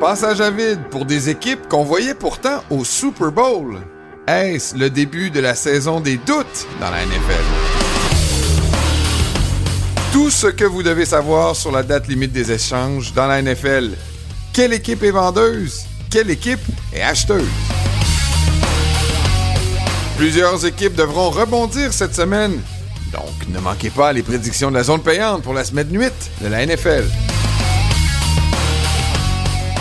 Passage à vide pour des équipes qu'on voyait pourtant au Super Bowl. Est-ce le début de la saison des doutes dans la NFL? Tout ce que vous devez savoir sur la date limite des échanges dans la NFL. Quelle équipe est vendeuse? Quelle équipe est acheteuse? Plusieurs équipes devront rebondir cette semaine. Donc, ne manquez pas les prédictions de la zone payante pour la semaine 8 de la NFL.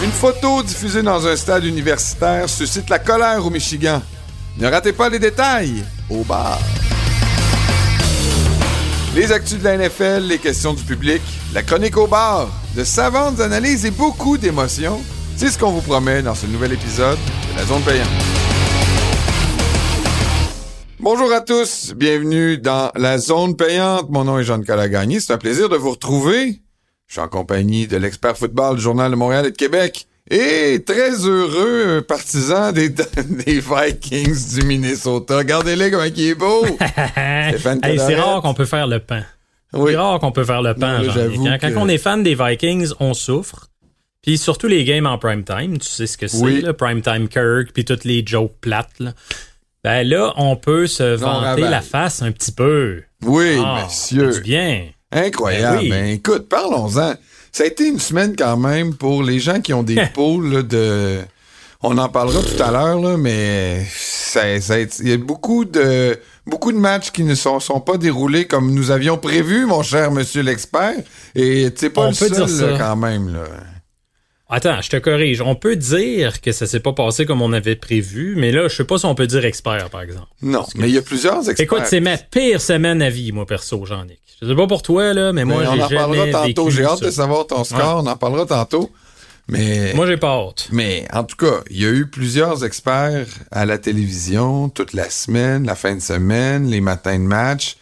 Une photo diffusée dans un stade universitaire suscite la colère au Michigan. Ne ratez pas les détails au bar. Les actus de la NFL, les questions du public, la chronique au bar, de savantes analyses et beaucoup d'émotions. C'est ce qu'on vous promet dans ce nouvel épisode de la zone payante. Bonjour à tous, bienvenue dans la zone payante. Mon nom est Jean-Nicolas Gagné. C'est un plaisir de vous retrouver. Je suis en compagnie de l'expert football du Journal de Montréal et de Québec et très heureux partisan des, des Vikings du Minnesota. Regardez-les comme il est beau. Stéphane hey, c'est rare qu'on peut faire le pain. Oui. C'est rare qu'on peut faire le pain. Non, quand, que- quand on est fan des Vikings, on souffre. Puis surtout les games en prime time, tu sais ce que c'est, Oui. là, prime time Kirk, puis toutes les jokes plates. Là. Ben là, on peut se vanter la face un petit peu. Oui, Ah, monsieur. du bien. Incroyable. Ben oui. Ben, écoute, parlons-en. Ça a été une semaine quand même pour les gens qui ont des poules là, de. On en parlera tout à l'heure, là, mais il y a beaucoup de beaucoup de matchs qui ne sont, sont pas déroulés comme nous avions prévu, mon cher monsieur l'expert. Et tu pas On le seul là, quand même. Là. Attends, je te corrige. On peut dire que ça s'est pas passé comme on avait prévu, mais là, je sais pas si on peut dire expert, par exemple. Non, mais il y a plusieurs experts. Écoute, c'est ma pire semaine à vie, moi, perso, Jean-Nic. Je sais pas pour toi, là, mais moi, Mais j'ai on en parlera jamais tantôt. J'ai hâte ça. de savoir ton score. On en parlera tantôt. Mais Moi, j'ai pas hâte. Mais en tout cas, il y a eu plusieurs experts à la télévision toute la semaine, la fin de semaine, les matins de match,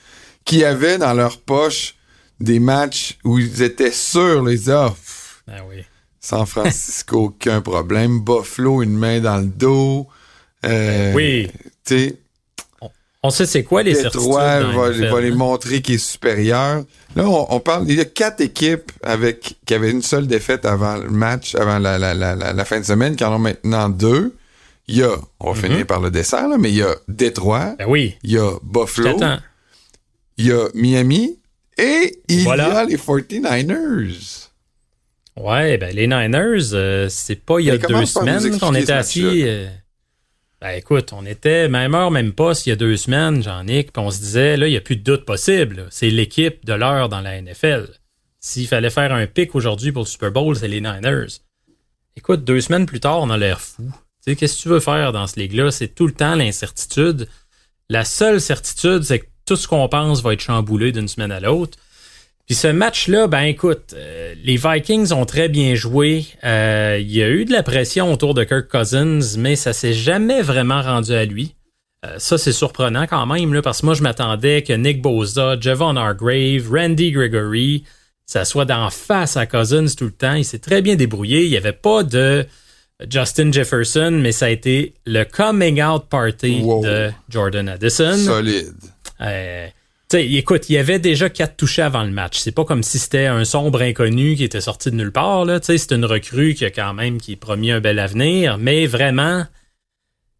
qui avaient dans leur poche des matchs où ils étaient sûrs, les pff, Ah oui. San Francisco, aucun problème. Buffalo, une main dans le dos. Euh, Oui. On sait c'est quoi les. Détroit va, va les hein? montrer qu'il est supérieur. Là, on, on parle, il y a quatre équipes avec qui avaient une seule défaite avant le match, avant la, la, la, la, la fin de semaine, qui en ont maintenant deux. Il y a, on va finir par le dessert, là, mais il y a Détroit, Ben oui. il y a Buffalo, il y a Miami et il Voilà. y a les 49ers. Ouais, ben les Niners, euh, c'est pas il y a comment deux semaines qu'on était assis. euh, ben écoute, on était même heure, même pas s'il y a deux semaines, Jean-Nic, puis on se disait, là, il n'y a plus de doute possible. C'est l'équipe de l'heure dans la NFL. S'il fallait faire un pic aujourd'hui pour le Super Bowl, c'est les Niners. Écoute, deux semaines plus tard, on a l'air fou. Tu sais, qu'est-ce que tu veux faire dans ce ligue-là? C'est tout le temps l'incertitude. La seule certitude, c'est que tout ce qu'on pense va être chamboulé d'une semaine à l'autre. Puis ce match-là, ben écoute, euh, les Vikings ont très bien joué. Euh, Il y a eu de la pression autour de Kirk Cousins, mais ça s'est jamais vraiment rendu à lui. Euh, ça, c'est surprenant quand même, là, parce que moi, je m'attendais que Nick Bosa, Javon Hargrave, Randy Gregory, ça soit d'en face à Cousins tout le temps. Il s'est très bien débrouillé. Il n'y avait pas de Justin Jefferson, mais ça a été le coming out party Wow. de Jordan Addison. Solide. Euh, tu sais, écoute, il y avait déjà quatre touchés avant le match. C'est pas comme si c'était un sombre inconnu qui était sorti de nulle part. Là. C'est une recrue qui a quand même qui promis un bel avenir, mais vraiment,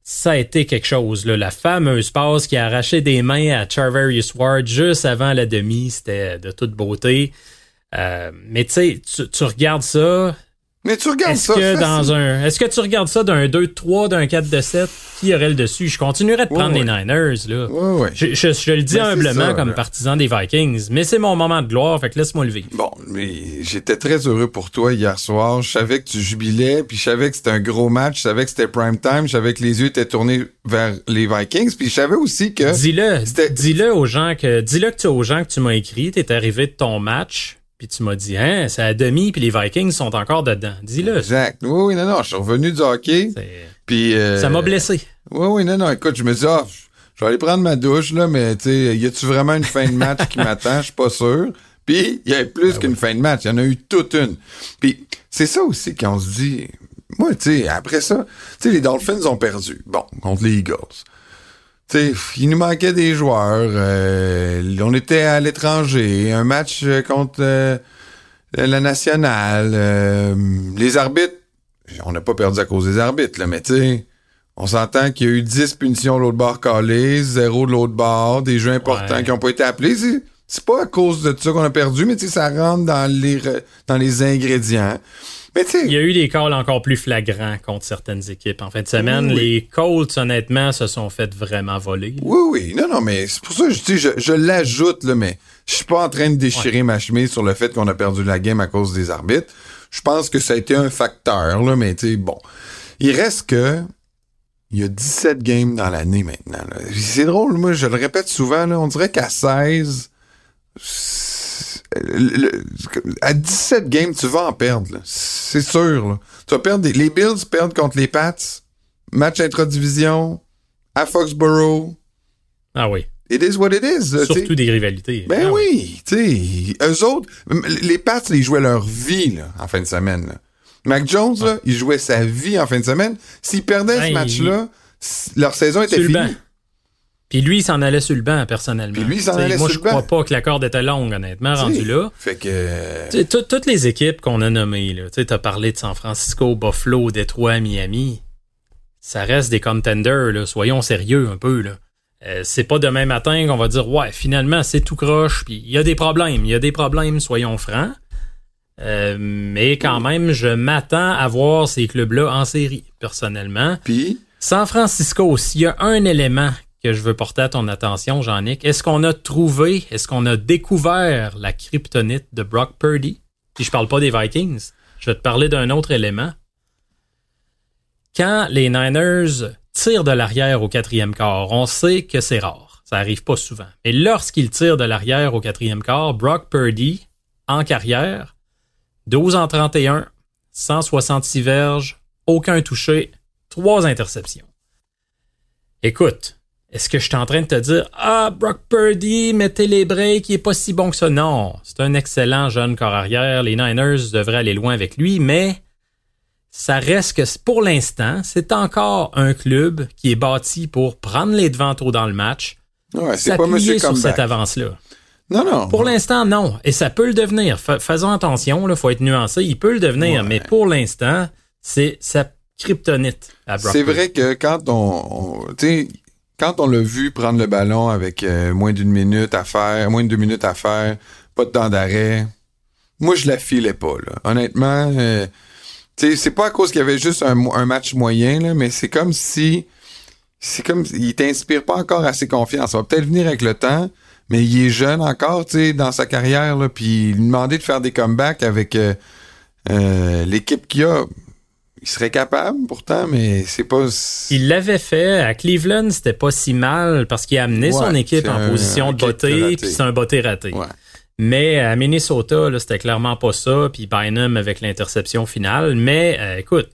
ça a été quelque chose. Là. La fameuse passe qui a arraché des mains à Charverius Ward juste avant la demi, c'était de toute beauté. Euh, mais tu sais, tu regardes ça, Mais tu regardes est-ce ça. que dans un est-ce que tu regardes ça d'un 2 de 3, d'un 4 de 7, qui aurait le dessus? Je continuerais de prendre ouais. les Niners là. Ouais, ouais. Je, je- je le dis Ben, humblement ça, comme là. partisan des Vikings, mais c'est mon moment de gloire, fait que laisse-moi le vivre. Bon, mais j'étais très heureux pour toi hier soir. Je savais que tu jubilais, puis je savais que c'était un gros match, je savais que c'était prime time, je savais que les yeux étaient tournés vers les Vikings, puis je savais aussi que Dis-le, c'était- dis-le aux gens que dis-le que tu aux gens que tu m'as écrit, t'es arrivé de ton match, puis tu m'as dit hein, c'est à demi puis les Vikings sont encore dedans. Dis-le. Exact. Oui, oui, non, non, je suis revenu du hockey, puis... euh, Ça m'a blessé. Oui, oui, non, non, écoute, je me dis, ah, je vais aller prendre ma douche, là, mais, tu sais, y a-tu vraiment une fin de match qui m'attend? Je suis pas sûr. Puis, il y avait plus qu'une fin de match. Il y en a eu toute une. Puis, c'est ça aussi qu'on se dit. Moi, tu sais, après ça, tu sais, les Dolphins ont perdu. Bon, contre les Eagles. Il nous manquait des joueurs. Euh, on était à l'étranger. Un match euh, contre euh, la nationale. Euh, les arbitres, on n'a pas perdu à cause des arbitres, là, mais tu sais, on s'entend qu'il y a eu 10 punitions de l'autre bord calées, zéro de l'autre bord, des jeux importants Ouais. qui n'ont pas été appelés. C'est, pas à cause de ça qu'on a perdu, mais tu sais, ça rentre dans les, dans les ingrédients. Mais Il y a eu des calls encore plus flagrants contre certaines équipes. En fin de semaine, Oui. les Colts, honnêtement, se sont fait vraiment voler. oui, oui, non, non, mais c'est pour ça que je, dis, je, je l'ajoute, là, mais je suis pas en train de déchirer ma chemise sur le fait qu'on a perdu la game à cause des arbitres. Je pense que ça a été un facteur, là, mais tu sais, bon. Il reste que il y a 17 games dans l'année maintenant. là. C'est drôle, moi, je le répète souvent, là, on dirait qu'à 16, c'est- le- à 17 games, tu vas en perdre. là. C'est sûr. là. Tu vas perdre des- les Bills perdent contre les Pats, match intra-division, à Foxborough. Ah oui. It is what it is. Surtout des rivalités. Ben Ah oui, tu sais, eux autres, les Pats, ils jouaient leur vie là, en fin de semaine. là. Mac Jones, là, il jouait sa vie en fin de semaine. S'ils perdaient Ben, ce match-là, s- leur saison était le finie. Puis lui, il s'en allait sur le banc, personnellement. Puis lui, il s'en allait moi, sur je le banc. crois pas que la corde était longue, honnêtement, rendu là. Fait que. Tout- toutes les équipes qu'on a nommées, là, tu as parlé de San Francisco, Buffalo, Détroit, Miami, ça reste des contenders, là, soyons sérieux un peu. Là. Euh, c'est pas demain matin qu'on va dire ouais finalement c'est tout croche puis il y a des problèmes il y a des problèmes soyons francs Euh, mais quand même je m'attends à voir ces clubs là en série personnellement Puis, San Francisco s'il y a un élément que je veux porter à ton attention Jean-Nic est-ce qu'on a trouvé est-ce qu'on a découvert la kryptonite de Brock Purdy? Puis je parle pas des Vikings je vais te parler d'un autre élément quand les Niners tirent de l'arrière au quatrième quart, on sait que c'est rare. Ça arrive pas souvent. Mais lorsqu'ils tirent de l'arrière au quatrième quart, Brock Purdy, en carrière, 12 en 31, 166 verges, aucun touché, trois interceptions. Écoute, est-ce que je suis en train de te dire Ah, Brock Purdy, mettez les breaks, il est pas si bon que ça? Non, c'est un excellent jeune corps arrière. Les Niners devraient aller loin avec lui, mais ça reste que pour l'instant, c'est encore un club qui est bâti pour prendre les devants tôt dans le match, ouais, c'est pas Monsieur sur cette avance-là. Non, non. Pour l'instant, non. Et ça peut le devenir. Fa- faisons attention, il faut être nuancé. Il peut le devenir, Ouais. mais pour l'instant, c'est sa kryptonite à Brock C'est vrai que quand on, on- tu sais, quand on l'a vu prendre le ballon avec euh, moins d'une minute à faire, moins de deux minutes à faire, pas de temps d'arrêt, moi je la filais pas là. Honnêtement, euh, c'est pas à cause qu'il y avait juste un match moyen là, mais c'est comme si, c'est comme, il t'inspire pas encore assez confiance. Ça va peut-être venir avec le temps, mais il est jeune encore, tu sais, dans sa carrière là, puis lui demander de faire des comebacks avec euh, euh, l'équipe qu'il a. Il serait capable pourtant, mais c'est pas. Il l'avait fait à Cleveland, c'était pas si mal parce qu'il a amené Ouais, son équipe en un- position un de raté. puis c'est un beauté raté. Ouais. Mais à Minnesota, là, c'était clairement pas ça. Puis Bynum avec l'interception finale. Mais euh, écoute,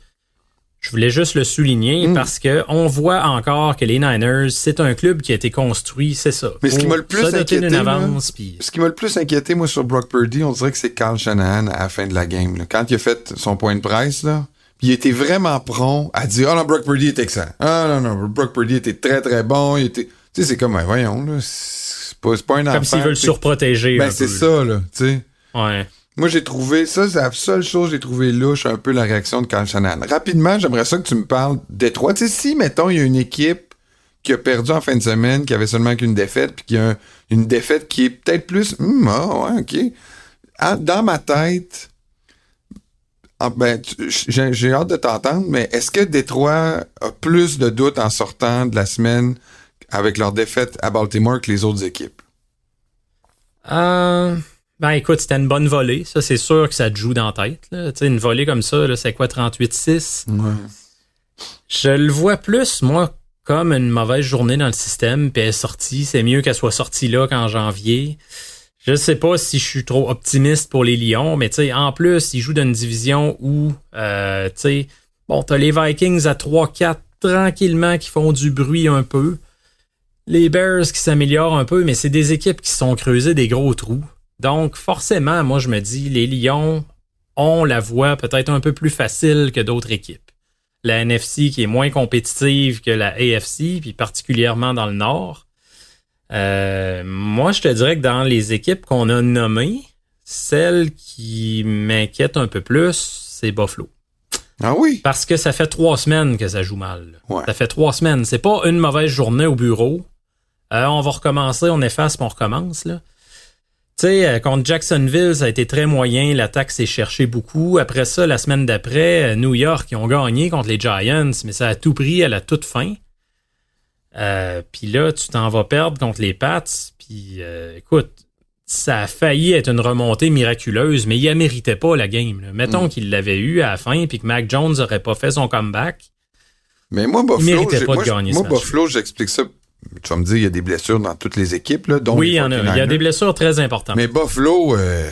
je voulais juste le souligner Mm. parce que on voit encore que les Niners, c'est un club qui a été construit, c'est ça. Mais ce qui m'a le plus inquiété, avance, Ce qui m'a le plus inquiété, moi, sur Brock Purdy, on dirait que c'est Carl Shanahan à la fin de la game. là. Quand il a fait son point de presse, là, il était vraiment prompt à dire « Ah non, Brock Purdy est excellent. Ah non, non, Brock Purdy était très, très bon. Il était... » Tu sais, c'est comme, voyons, là, c'est pas, c'est pas un comme s'ils veulent surprotéger. Ben, c'est peu, ça, là, tu sais. Ouais. Moi, j'ai trouvé, ça, c'est la seule chose que j'ai trouvé louche, un peu la réaction de Carl Shanahan. Rapidement, j'aimerais ça que tu me parles des trois. Tu sais, si, mettons, il y a une équipe qui a perdu en fin de semaine, qui avait seulement qu'une défaite, puis qui a un- une défaite qui est peut-être plus, Hum, ah, ouais, ok. Ah, Dans ma tête, ah, ben, j'ai hâte de t'entendre, mais est-ce que Détroit a plus de doutes en sortant de la semaine avec leur défaite à Baltimore que les autres équipes? Euh, ben écoute, c'était une bonne volée. Ça, c'est sûr que ça te joue dans la tête. là. Une volée comme ça, c'est quoi, 38-6? Ouais. Je le vois plus, moi, comme une mauvaise journée dans le système, puis elle est sortie. C'est mieux qu'elle soit sortie là qu'en janvier. Je sais pas si je suis trop optimiste pour les Lions, mais en plus, ils jouent dans une division où, euh, tu sais, bon, t'as les Vikings à 3-4 tranquillement qui font du bruit un peu. Les Bears qui s'améliorent un peu, mais c'est des équipes qui sont creusées des gros trous. Donc, forcément, moi, je me dis, les Lions ont la voie peut-être un peu plus facile que d'autres équipes. la NFC qui est moins compétitive que la AFC, puis particulièrement dans le Nord. Euh, moi, je te dirais que dans les équipes qu'on a nommées, celle qui m'inquiète un peu plus, c'est Buffalo. Ah oui? Parce que ça fait trois semaines que ça joue mal. Ouais. Ça fait trois semaines. C'est pas une mauvaise journée au bureau. Euh, on va recommencer, on efface, puis on recommence. Là. Tu sais, euh, contre Jacksonville, ça a été très moyen. L'attaque s'est cherchée beaucoup. Après ça, la semaine d'après, New York, ils ont gagné contre les Giants, mais ça a tout pris à la toute fin. Euh, puis là, tu t'en vas perdre contre les Pats. Puis euh, écoute, ça a failli être une remontée miraculeuse, mais il ne méritait pas la game. là. Mettons Mm. qu'il l'avait eu à la fin, puis que Mac Jones n'aurait pas fait son comeback. Mais moi, Buffalo, méritait j'ai- pas de moi. Buffalo, j'explique ça. Tu vas me dire, il y a des blessures dans toutes les équipes, là, dont oui, il y en a. Il y a 49ers. des blessures très importantes. Mais Buffalo, euh,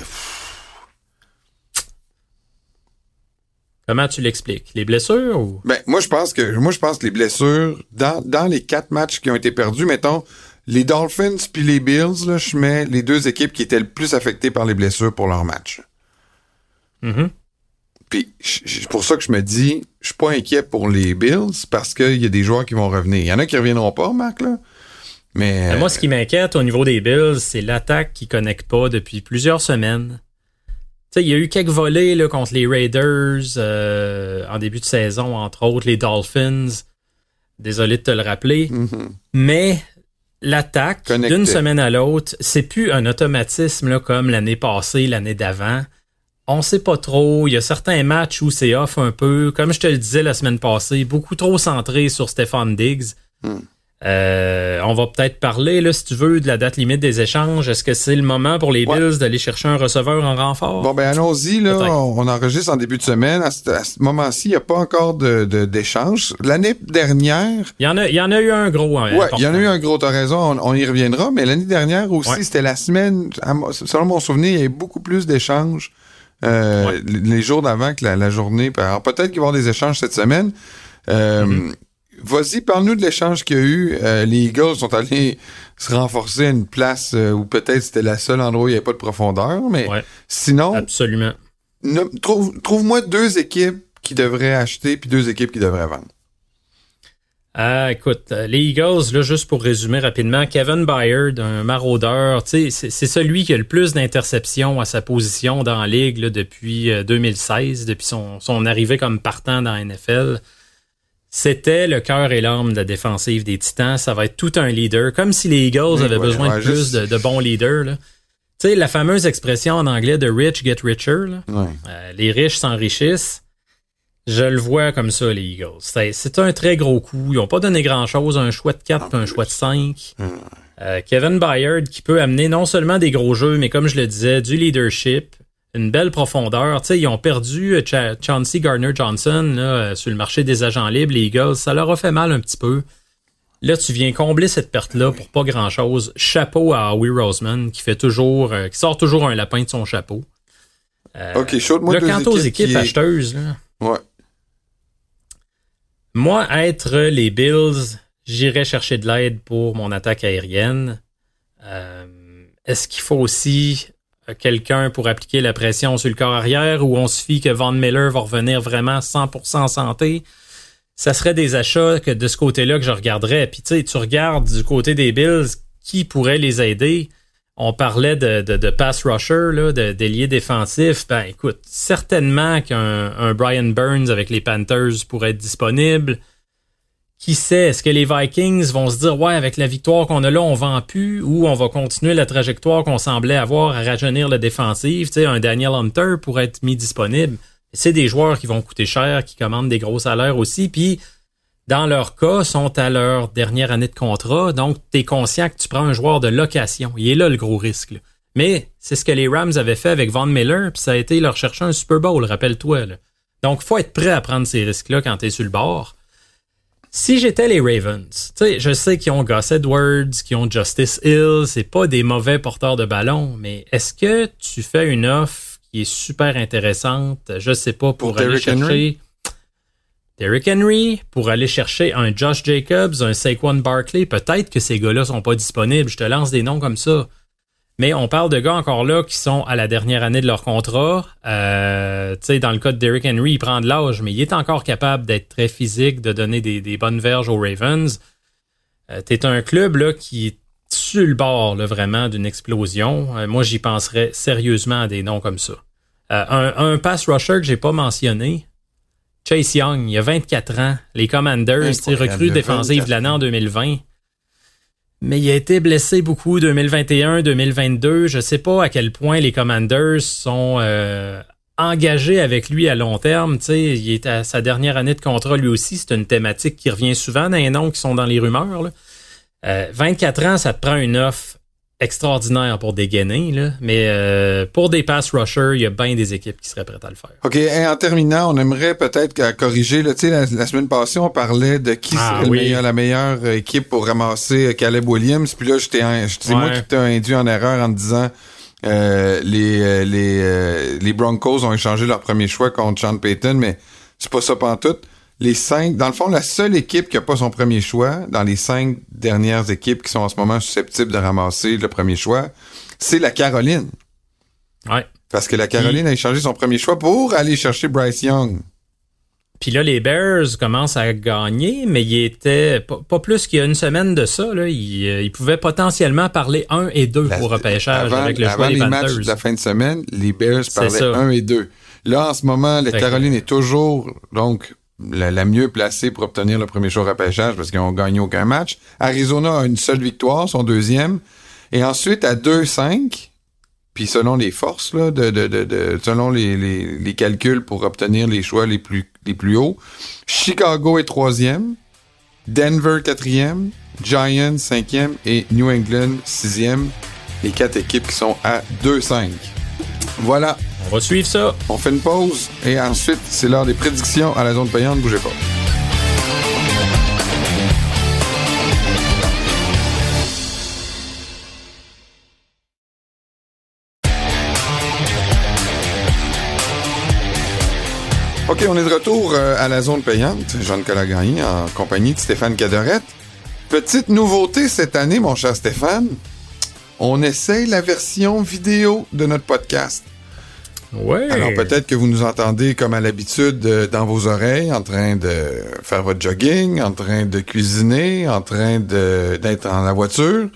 Comment tu l'expliques? Les blessures ou? ben, moi, je pense que, moi, je pense que les blessures, dans, dans les quatre matchs qui ont été perdus, mettons, les Dolphins puis les Bills, là, je mets les deux équipes qui étaient le plus affectées par les blessures pour leur match. Mhm. Puis, c'est pour ça que je me dis, je suis pas inquiet pour les Bills parce qu'il y a des joueurs qui vont revenir. Il y en a qui reviendront pas, Marc, là. Mais, Mais Moi, ce qui m'inquiète au niveau des Bills, c'est l'attaque qui connecte pas depuis plusieurs semaines. Tu sais, il y a eu quelques volets là, contre les Raiders euh, en début de saison, entre autres les Dolphins. Désolé de te le rappeler. Mhm. Mais l'attaque, d'une semaine à l'autre, c'est plus un automatisme là, comme l'année passée, l'année d'avant. On sait pas trop. Il y a certains matchs où c'est off un peu. Comme je te le disais la semaine passée, beaucoup trop centré sur Stefan Diggs. Hmm. Euh, on va peut-être parler, là, si tu veux, de la date limite des échanges. Est-ce que c'est le moment pour les Ouais. Bills d'aller chercher un receveur en renfort? Bon, ben allons-y. Là, on, on enregistre en début de semaine. À ce, moment-ci, il n'y a pas encore de. L'année dernière, Il, y en a, il y en a eu un gros. hein, ouais, il y en a eu un gros, t'as raison, on, on y reviendra, mais l'année dernière aussi, Ouais. c'était la semaine, selon mon souvenir, il y avait beaucoup plus d'échanges euh, Ouais. les jours d'avant que la, la journée. Alors peut-être qu'il va y avoir des échanges cette semaine. Euh, Mm-hmm. Vas-y, parle-nous de l'échange qu'il y a eu. Euh, les Eagles sont allés se renforcer à une place euh, où peut-être c'était la seule endroit où il n'y avait pas de profondeur, mais Ouais. sinon, Absolument. Trouve, trouve-moi deux équipes qui devraient acheter puis deux équipes qui devraient vendre. Ah, écoute, euh, les Eagles, là, juste pour résumer rapidement, Kevin Byard, un maraudeur, c'est c'est celui qui a le plus d'interceptions à sa position dans la ligue là, depuis euh, 2016, depuis son, son arrivée comme partant dans la NFL. C'était le cœur et l'âme de la défensive des Titans. Ça va être tout un leader, comme si les Eagles Oui, avaient ouais, besoin ouais, de plus de, de bons leaders. là. Tu sais, la fameuse expression en anglais de rich get richer, là. Ouais. Euh, les riches s'enrichissent. Je le vois comme ça, les Eagles. C'est un très gros coup. Ils n'ont pas donné grand-chose. Un choix de 4 puis un choix de 5. Euh, Kevin Byard qui peut amener non seulement des gros jeux, mais comme je le disais, du leadership, une belle profondeur. Tu sais, ils ont perdu euh, Cha- Chauncey Gardner-Johnson là, euh, sur le marché des agents libres, les Eagles. Ça leur a fait mal un petit peu. Là, tu viens combler cette perte-là pour pas grand-chose. Chapeau à Howie Roseman qui fait toujours, euh, qui sort toujours un lapin de son chapeau. Euh, OK, chaude-moi Là, deux quant aux équipes est- acheteuses, là, Ouais. moi, être les Bills, j'irais chercher de l'aide pour mon attaque aérienne. Euh, Est-ce qu'il faut aussi quelqu'un pour appliquer la pression sur le corps arrière ou on se fie que Von Miller va revenir vraiment 100% en santé? Ça serait des achats que de ce côté-là que je regarderais. Puis tu sais, tu regardes du côté des Bills, qui pourrait les aider? On parlait de, pass rusher, là, défensif. Ben écoute, certainement qu'un un Brian Burns avec les Panthers pourrait être disponible. Qui sait, est-ce que les Vikings vont se dire ouais, avec la victoire qu'on a là, on vend plus, ou on va continuer la trajectoire qu'on semblait avoir à rajeunir la défensive? Tu sais, un Daniel Hunter pourrait être mis disponible. C'est des joueurs qui vont coûter cher, qui commandent des gros salaires aussi, puis dans leur cas, sont à leur dernière année de contrat, donc tu es conscient que tu prends un joueur de location. Il est là le gros risque. Mais c'est ce que les Rams avaient fait avec Von Miller, puis ça a été leur chercher un Super Bowl, rappelle-toi. Donc, faut être prêt à prendre ces risques-là quand tu es sur le bord. Si j'étais les Ravens, tu sais, je sais qu'ils ont Gus Edwards, qu'ils ont Justice Hill, c'est pas des mauvais porteurs de ballon, mais est-ce que tu fais une offre qui est super intéressante, je sais pas, pour, Pour aller Derrick chercher Henry? Derrick Henry, pour aller chercher un Josh Jacobs, un Saquon Barkley, peut-être que ces gars-là sont pas disponibles, je te lance des noms comme ça. Mais on parle de gars encore là qui sont à la dernière année de leur contrat. Euh, tu sais, dans le cas de Derrick Henry, il prend de l'âge, mais il est encore capable d'être très physique, de donner des, bonnes verges aux Ravens. Euh, T'es un club là qui est sur le bord là, vraiment d'une explosion. Euh, moi, j'y penserais sérieusement à des noms comme ça. Euh, un, un pass rusher que j'ai pas mentionné, Chase Young, il a 24 ans. Les Commanders, recrue défensive de l'année en 2020. Mais il a été blessé beaucoup 2021, 2022. Je sais pas à quel point les Commanders sont euh, engagés avec lui à long terme. il est à sa dernière année de contrat lui aussi. C'est une thématique qui revient souvent dans les noms qui sont dans les rumeurs. 24 ans, ça te prend une offre extraordinaire pour dégainer, là. mais euh, pour des pass rushers, il y a bien des équipes qui seraient prêtes à le faire. OK, et en terminant, on aimerait peut-être corriger. Là, la, la semaine passée, on parlait de qui ah serait la meilleure équipe pour ramasser euh, Caleb Williams. Puis là, c'est moi qui t'ai induit en erreur en disant euh, les, les, les Broncos ont échangé leur premier choix contre Sean Payton, mais c'est pas ça tout les cinq, dans le fond, la seule équipe qui n'a pas son premier choix, dans les cinq dernières équipes qui sont en ce moment susceptibles de ramasser le premier choix, c'est la Caroline. Ouais. Parce que la Caroline a échangé son premier choix pour aller chercher Bryce Young. Puis là, les Bears commencent à gagner, mais il était pas, plus qu'il y a une semaine de ça. Là, ils, euh, pouvaient potentiellement parler 1 et 2 pour repêchage avec le choix des les matchs de la fin de semaine, les Bears parlaient 1 et 2. Là, en ce moment, la Caroline est toujours donc la, mieux placée pour obtenir le premier choix repêchage parce qu'ils n'ont gagné aucun match. Arizona a une seule victoire, son deuxième. Et ensuite, à 2-5, puis selon les forces, là, de, de, de, selon les, les, calculs pour obtenir les choix les plus, les plus hauts, Chicago est troisième, Denver quatrième, Giants cinquième et New England sixième. Les quatre équipes qui sont à 2-5. Voilà. On va suivre ça. On fait une pause et ensuite, c'est l'heure des prédictions à la zone payante. Bougez pas. OK, on est de retour euh, à la zone payante. Jean Calagagny en compagnie de Stéphane Cadorette. Petite nouveauté cette année, mon cher Stéphane. On essaye la version vidéo de notre podcast. Alors peut-être que vous nous entendez comme à l'habitude euh, dans vos oreilles, en train de faire votre jogging, en train de cuisiner, en train d'être dans la voiture.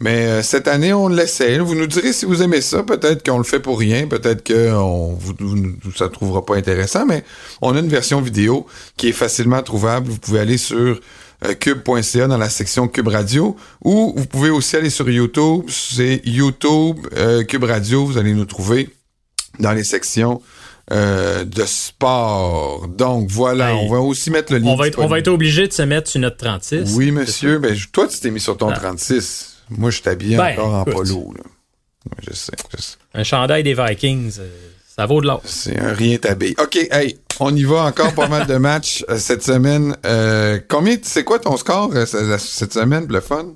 Mais euh, cette année, on l'essaie. Vous nous direz si vous aimez ça. Peut-être qu'on le fait pour rien. Peut-être que ça ne trouvera pas intéressant. Mais on a une version vidéo qui est facilement trouvable. Vous pouvez aller sur euh, cube.ca dans la section Cube Radio ou vous pouvez aussi aller sur YouTube. C'est YouTube Cube Radio. Vous allez nous trouver dans les sections euh, de sport. Donc voilà, on va aussi mettre le lien. On va, être, on va être obligé de se mettre sur notre 36. Oui, monsieur. Ben, toi, tu t'es mis sur ton 36. Ah. Moi, je t'habille ben, encore en polo. Là. Je sais, je sais. Un chandail des Vikings, euh, ça vaut de l'or. C'est un rien tabé. OK, hey, on y va encore pas mal de matchs euh, cette semaine. combien, c'est quoi ton score cette semaine, le fun?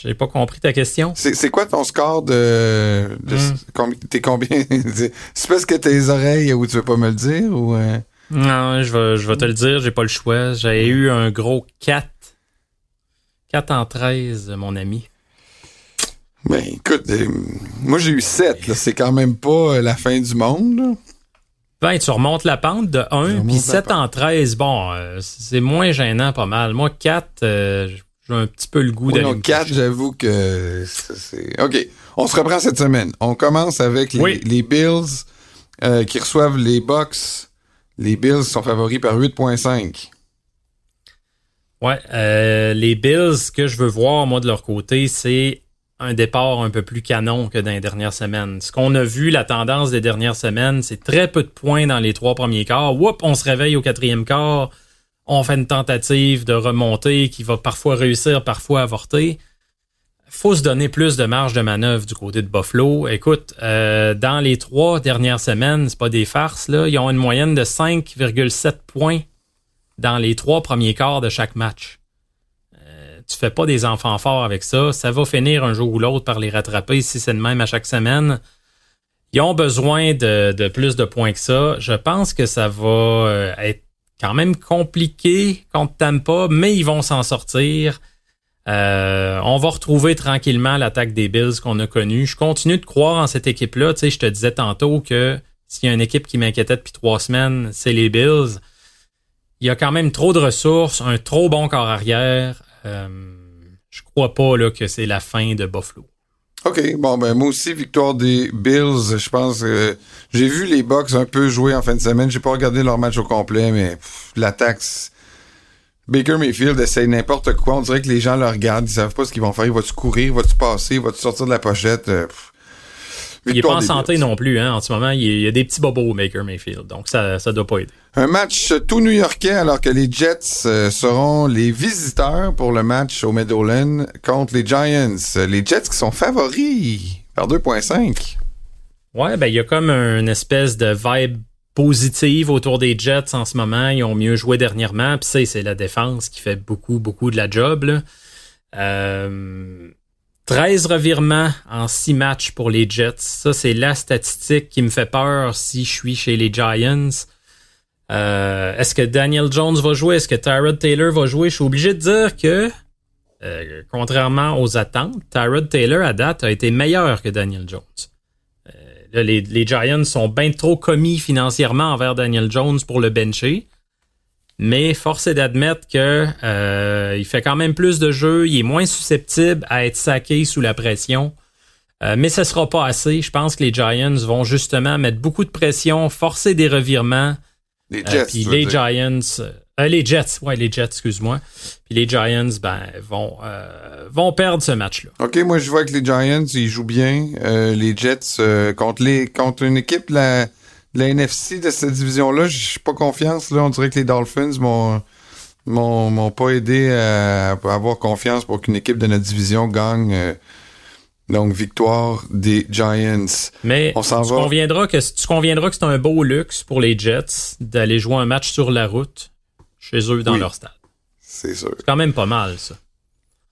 J'ai pas compris ta question. C'est quoi ton score de. Hmm. T'es combien? c'est parce que tes oreilles où tu veux pas me le dire ou. Euh? Non, je vais, je vais te le dire, j'ai pas le choix. J'ai eu un gros 4. 4 en 13, mon ami. Ben, écoute, euh, moi j'ai eu 7. C'est quand même pas euh, la fin du monde. Ben, tu remontes la pente de 1, puis 7 en 13, bon, c'est moins gênant pas mal. Moi, 4, j'ai un petit peu le goût d'aller. Non, 4, j'avoue que c'est. OK. On se reprend cette semaine. On commence avec les, Bills euh, qui reçoivent les Bucks. Les Bills sont favoris par 8.5. Ouais, euh, les Bills, ce que je veux voir, moi, de leur côté, c'est un départ un peu plus canon que dans les dernières semaines. Ce qu'on a vu, la tendance des dernières semaines, c'est très peu de points dans les trois premiers quarts. Whoop, on se réveille au quatrième quart on fait une tentative de remonter qui va parfois réussir, parfois avorter. Faut se donner plus de marge de manœuvre du côté de Buffalo. Écoute, euh, dans les trois dernières semaines, c'est pas des farces, là. Ils ont une moyenne de 5,7 points dans les trois premiers quarts de chaque match. Euh, tu fais pas des enfants forts avec ça. Ça va finir un jour ou l'autre par les rattraper si c'est le même à chaque semaine. Ils ont besoin de, de, plus de points que ça. Je pense que ça va euh, être quand même compliqué contre Tampa, mais ils vont s'en sortir. Euh, on va retrouver tranquillement l'attaque des Bills qu'on a connue. Je continue de croire en cette équipe-là. Tu sais, je te disais tantôt que s'il y a une équipe qui m'inquiétait depuis trois semaines, c'est les Bills. Il y a quand même trop de ressources, un trop bon corps arrière. Euh, je crois pas là, que c'est la fin de Buffalo. OK, bon ben moi aussi victoire des Bills, je pense que j'ai vu les Bucks un peu jouer en fin de semaine, j'ai pas regardé leur match au complet mais l'attaque Baker Mayfield essaye n'importe quoi, on dirait que les gens le regardent, ils savent pas ce qu'ils vont faire, va-tu courir, va-tu passer, va-tu sortir de la pochette euh, il n'est pas en santé non plus, hein. En ce moment, il y a des petits bobos Baker Mayfield, donc ça ça doit pas aider. Un match tout new-yorkais alors que les Jets euh, seront les visiteurs pour le match au Meadowlands contre les Giants. Les Jets qui sont favoris par 2.5. Ouais, ben il y a comme une espèce de vibe positive autour des Jets en ce moment. Ils ont mieux joué dernièrement. Puis c'est la défense qui fait beaucoup, beaucoup de la job. Là. Euh, 13 revirements en 6 matchs pour les Jets. Ça, c'est la statistique qui me fait peur si je suis chez les Giants. Euh, est-ce que Daniel Jones va jouer? Est-ce que Tyrod Taylor va jouer? Je suis obligé de dire que, euh, contrairement aux attentes, Tyrod Taylor, à date, a été meilleur que Daniel Jones. Euh, les, les, Giants sont bien trop commis financièrement envers Daniel Jones pour le bencher. Mais force est d'admettre que euh, il fait quand même plus de jeux, il est moins susceptible à être saqué sous la pression. Euh, mais ce sera pas assez. Je pense que les Giants vont justement mettre beaucoup de pression, forcer des revirements. Les euh, Jets. puis les Giants, les Jets, ouais, les Jets, excuse-moi. Puis les Giants, ben, vont vont perdre ce match-là. Ok, moi je vois que les Giants, ils jouent bien. les Jets contre les contre une équipe la la NFC de cette division-là, j'ai pas confiance. Là, on dirait que les Dolphins m'ont m'ont pas aidé à, avoir confiance pour qu'une équipe de notre division gagne. Euh, donc, victoire des Giants. Mais on s'en va. Conviendras que, tu conviendras que c'est un beau luxe pour les Jets d'aller jouer un match sur la route chez eux dans leur stade. C'est sûr. C'est quand même pas mal, ça.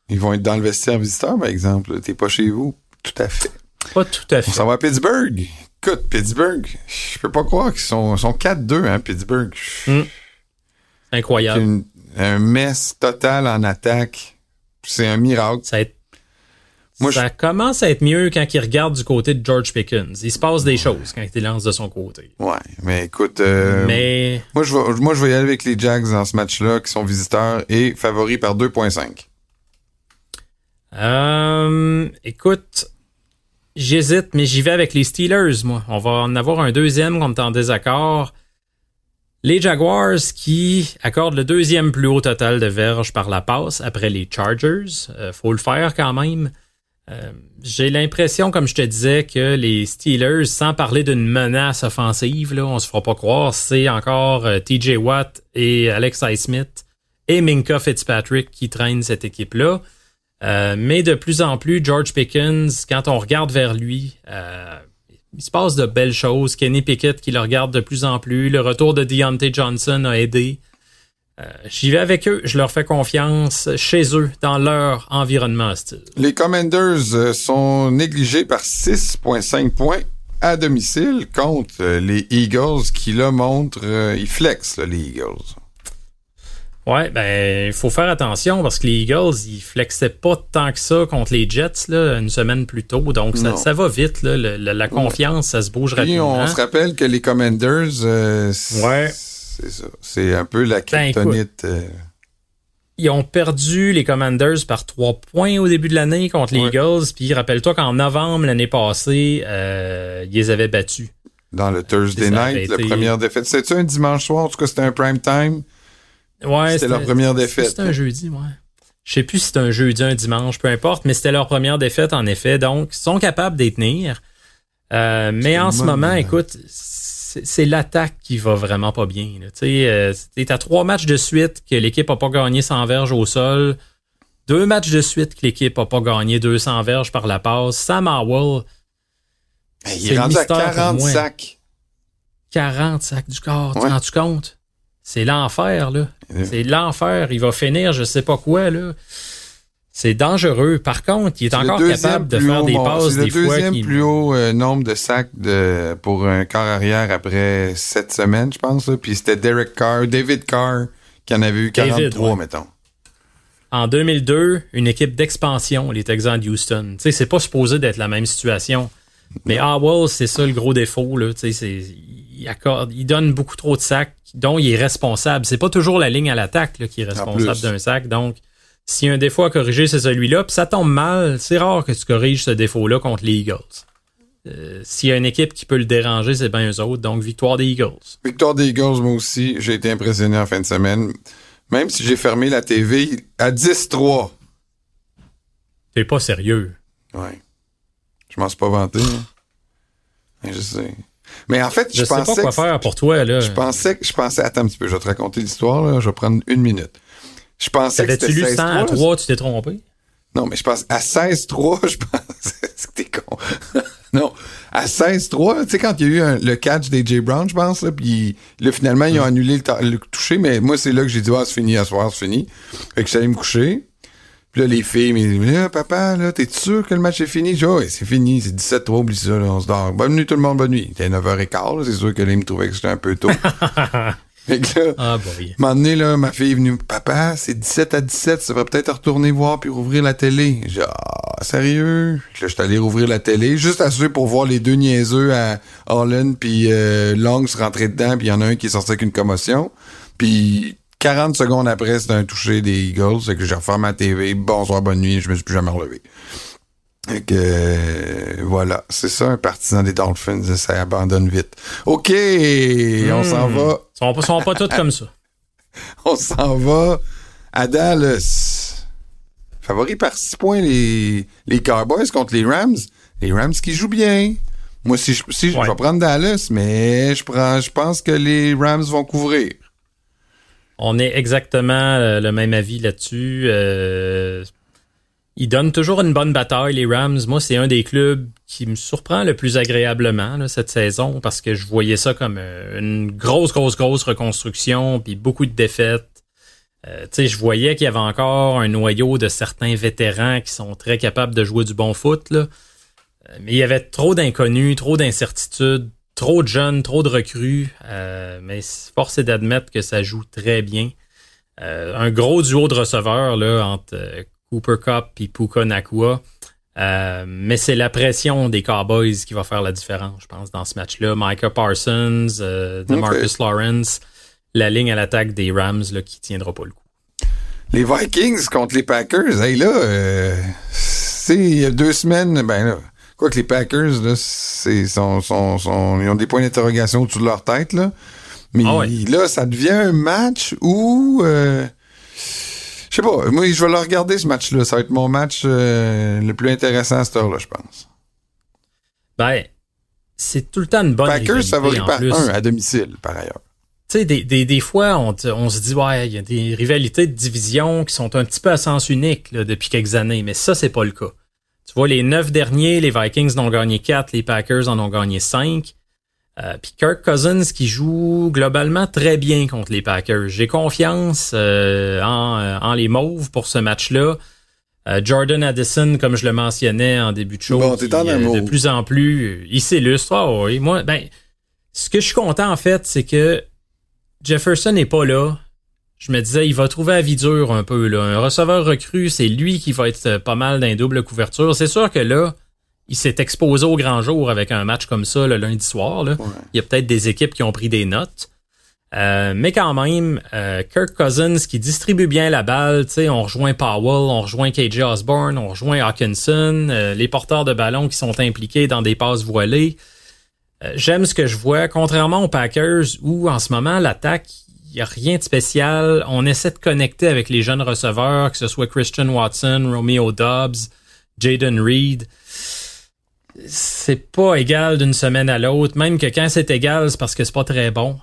Ils vont être dans le vestiaire visiteur, par exemple. T'es pas chez vous. Tout à fait. Pas tout à fait. On s'en va à Pittsburgh. Écoute, Pittsburgh, je peux pas croire qu'ils sont, sont 4-2, hein, Pittsburgh. Hmm. Incroyable. un mess total en attaque. C'est un miracle. Ça, ça commence à être mieux quand il regarde du côté de George Pickens. Il se passe des choses quand il lance de son côté. Ouais, mais écoute, euh, mais... Moi, je vais, moi, je vais y aller avec les Jags dans ce match-là, qui sont visiteurs et favoris par 2.5. Euh, écoute, J'hésite, mais j'y vais avec les Steelers, moi. On va en avoir un deuxième quand on est en désaccord. Les Jaguars qui accordent le deuxième plus haut total de verges par la passe après les Chargers. Euh, faut le faire quand même. Euh, j'ai l'impression, comme je te disais, que les Steelers, sans parler d'une menace offensive, là, on se fera pas croire, c'est encore euh, TJ Watt et Alex Smith et Minka Fitzpatrick qui traînent cette équipe-là. Euh, mais de plus en plus, George Pickens, quand on regarde vers lui, il se passe de belles choses. Kenny Pickett qui le regarde de plus en plus. Le retour de Deontay Johnson a aidé. Euh, j'y vais avec eux. Je leur fais confiance chez eux, dans leur environnement hostile. Les Commanders sont négligés par 6,5 points à domicile contre les Eagles qui, là, montrent... ils flexent, les Eagles. Ouais, ben il faut faire attention parce que les Eagles, ils flexaient pas tant que ça contre les Jets là, une semaine plus tôt. Donc ça, ça, va vite, là, la, confiance, ça se bouge rapidement. On se rappelle que les Commanders, euh, ouais. C'est ça. C'est un peu la ben, kryptonite. Euh. Ils ont perdu les Commanders par trois points au début de l'année contre les Eagles. Puis rappelle-toi qu'en novembre l'année passée, euh, ils les avaient battus. Dans le Thursday night, la première défaite. C'était un dimanche soir, en tout cas c'était un prime time. Ouais, c'était leur première défaite. C'était un jeudi, ouais. Je sais plus si c'était un jeudi, un dimanche, peu importe, mais c'était leur première défaite en effet. Donc, ils sont capables d'y tenir. Euh, mais en ce moment, écoute, c'est l'attaque qui va vraiment pas bien. Tu euh, t'as trois matchs de suite que l'équipe a pas gagné sans verges au sol. Deux matchs de suite que l'équipe a pas gagné 200 verges par la passe. Sam Howell, il est rendu à 40 sacs. 40 sacs du corps, tu rends-tu compte? C'est l'enfer, là. C'est l'enfer. Il va finir je sais pas quoi, là. C'est dangereux. Par contre, il est, encore capable de faire des passes des fois. C'est le deuxième plus haut euh, nombre de sacs de, pour un corps arrière après sept semaines, je pense. Puis c'était Derek Carr, David Carr, qui en avait eu 43, mettons. En 2002, une équipe d'expansion, les Texans de Houston. Tu sais, c'est pas supposé d'être la même situation. Mais Howell, c'est ça le gros défaut. Là. Tu sais, il, accorde, il donne beaucoup trop de sacs, dont il est responsable. C'est pas toujours la ligne à l'attaque qui est responsable d'un sac. Donc, s'il y a un défaut à corriger, c'est celui-là. Puis ça tombe mal. C'est rare que tu corriges ce défaut-là contre les Eagles. Euh, s'il y a une équipe qui peut le déranger, c'est bien eux autres. Donc, victoire des Eagles. Victoire des Eagles, moi aussi. J'ai été impressionné en fin de semaine. Même si j'ai fermé la TV à 10-3. T'es pas sérieux. Ouais. Je m'en suis pas vanté. Hein. Je sais. Mais en fait, je, je pensais. sais pas quoi faire pour toi, là. Je pensais que. Je pensais. Attends un petit peu, je vais te raconter l'histoire, là. Je vais prendre une minute. Je pensais que c'était 16 lu 100 à 3, tu t'es trompé? Non, mais je pense à 16-3, je pensais que t'es con. non, à 16-3, tu sais, quand il y a eu le catch des J. Brown, je pense, là, puis là, finalement, ils ont annulé le, le, toucher, mais moi, c'est là que j'ai dit, ah, c'est fini, à soir, c'est fini. Fait que j'allais me coucher. Puis là, les filles me disent, là, papa, là, t'es sûr que le match est fini? Je dis, oh, c'est fini, c'est 17-3, oublie ça, là, on se dort. Bonne nuit tout le monde, bonne nuit. C'était 9h15, c'est sûr que là, ils me trouvaient que c'était un peu tôt. Fait que là, ah moment donné, là, ma fille est venue, papa, c'est 17 à 17, ça va peut-être retourner voir puis rouvrir la télé. J'ai ah, sérieux? Là, je suis allé rouvrir la télé, juste assuré pour voir les deux niaiseux à Holland puis euh, Long se rentrer dedans, puis il y en a un qui est sorti avec une commotion. Puis 40 secondes après, c'était un toucher des Eagles, c'est que j'ai refermé ma TV, bonsoir, bonne nuit, je me suis plus jamais relevé. Que euh, voilà, c'est ça un partisan des Dolphins, ça abandonne vite. OK, on s'en va. Ils sont, sont pas tous comme ça. On s'en va à Dallas. Favori par 6 points les, les Cowboys contre les Rams. Les Rams qui jouent bien. Moi, si je, si je vais prendre Dallas, mais je prends, je pense que les Rams vont couvrir. On est exactement euh, le même avis là-dessus. Euh, ils donnent toujours une bonne bataille, les Rams. Moi, c'est un des clubs qui me surprend le plus agréablement cette saison parce que je voyais ça comme euh, une grosse, grosse, grosse reconstruction puis beaucoup de défaites. Euh, je voyais qu'il y avait encore un noyau de certains vétérans qui sont très capables de jouer du bon foot. Là. Euh, mais il y avait trop d'inconnus, trop d'incertitudes, trop de jeunes, trop de recrues. mais force est d'admettre que ça joue très bien. un gros duo de receveurs là, entre Cooper Cup et Puka Nakua. Euh, mais c'est la pression des Cowboys qui va faire la différence, je pense, dans ce match-là. Micah Parsons, euh, Marcus Lawrence, la ligne à l'attaque des Rams là, qui tiendra pas le coup. Les Vikings contre les Packers, hey là, euh, c'est il y a deux semaines, ben là, quoi que les Packers, là, c'est, sont, sont, sont, ils ont des points d'interrogation au-dessus de leur tête, là. Mais ah là, ça devient un match où euh, je sais pas. Moi, je vais le regarder, ce match-là. Ça va être mon match euh, le plus intéressant à cette heure-là, je pense. Ben, c'est tout le temps une bonne Packers favori par un à domicile, par ailleurs. Tu sais, des, des, des, fois, on, on se dit, ouais, il y a des rivalités de division qui sont un petit peu à sens unique là, depuis quelques années, mais ça, c'est pas le cas. Tu vois, les neuf derniers, les Vikings en ont gagné quatre, les Packers en ont gagné cinq. Euh, puis Kirk Cousins qui joue globalement très bien contre les Packers. J'ai confiance euh, en, euh, en, les Mauves pour ce match-là. Jordan Addison, comme je le mentionnais en début de show, de plus en plus, il s'illustre. Oh, oui. Moi, ben, ce que je suis content en fait, c'est que Jefferson n'est pas là. Je me disais, il va trouver la vie dure un peu. Là. Un receveur recru, c'est lui qui va être pas mal d'un double couverture. C'est sûr que là, il s'est exposé au grand jour avec un match comme ça le lundi soir. Là. Il y a peut-être des équipes qui ont pris des notes. Euh, mais quand même, euh, Kirk Cousins qui distribue bien la balle, on rejoint Powell, on rejoint KJ Osborne, on rejoint Hawkinson, euh, les porteurs de ballon qui sont impliqués dans des passes voilées. J'aime ce que je vois, contrairement aux Packers où en ce moment l'attaque, il n'y a rien de spécial. On essaie de connecter avec les jeunes receveurs, que ce soit Christian Watson, Romeo Dobbs, Jaden Reed c'est pas égal d'une semaine à l'autre. Même que quand c'est égal, c'est parce que c'est pas très bon.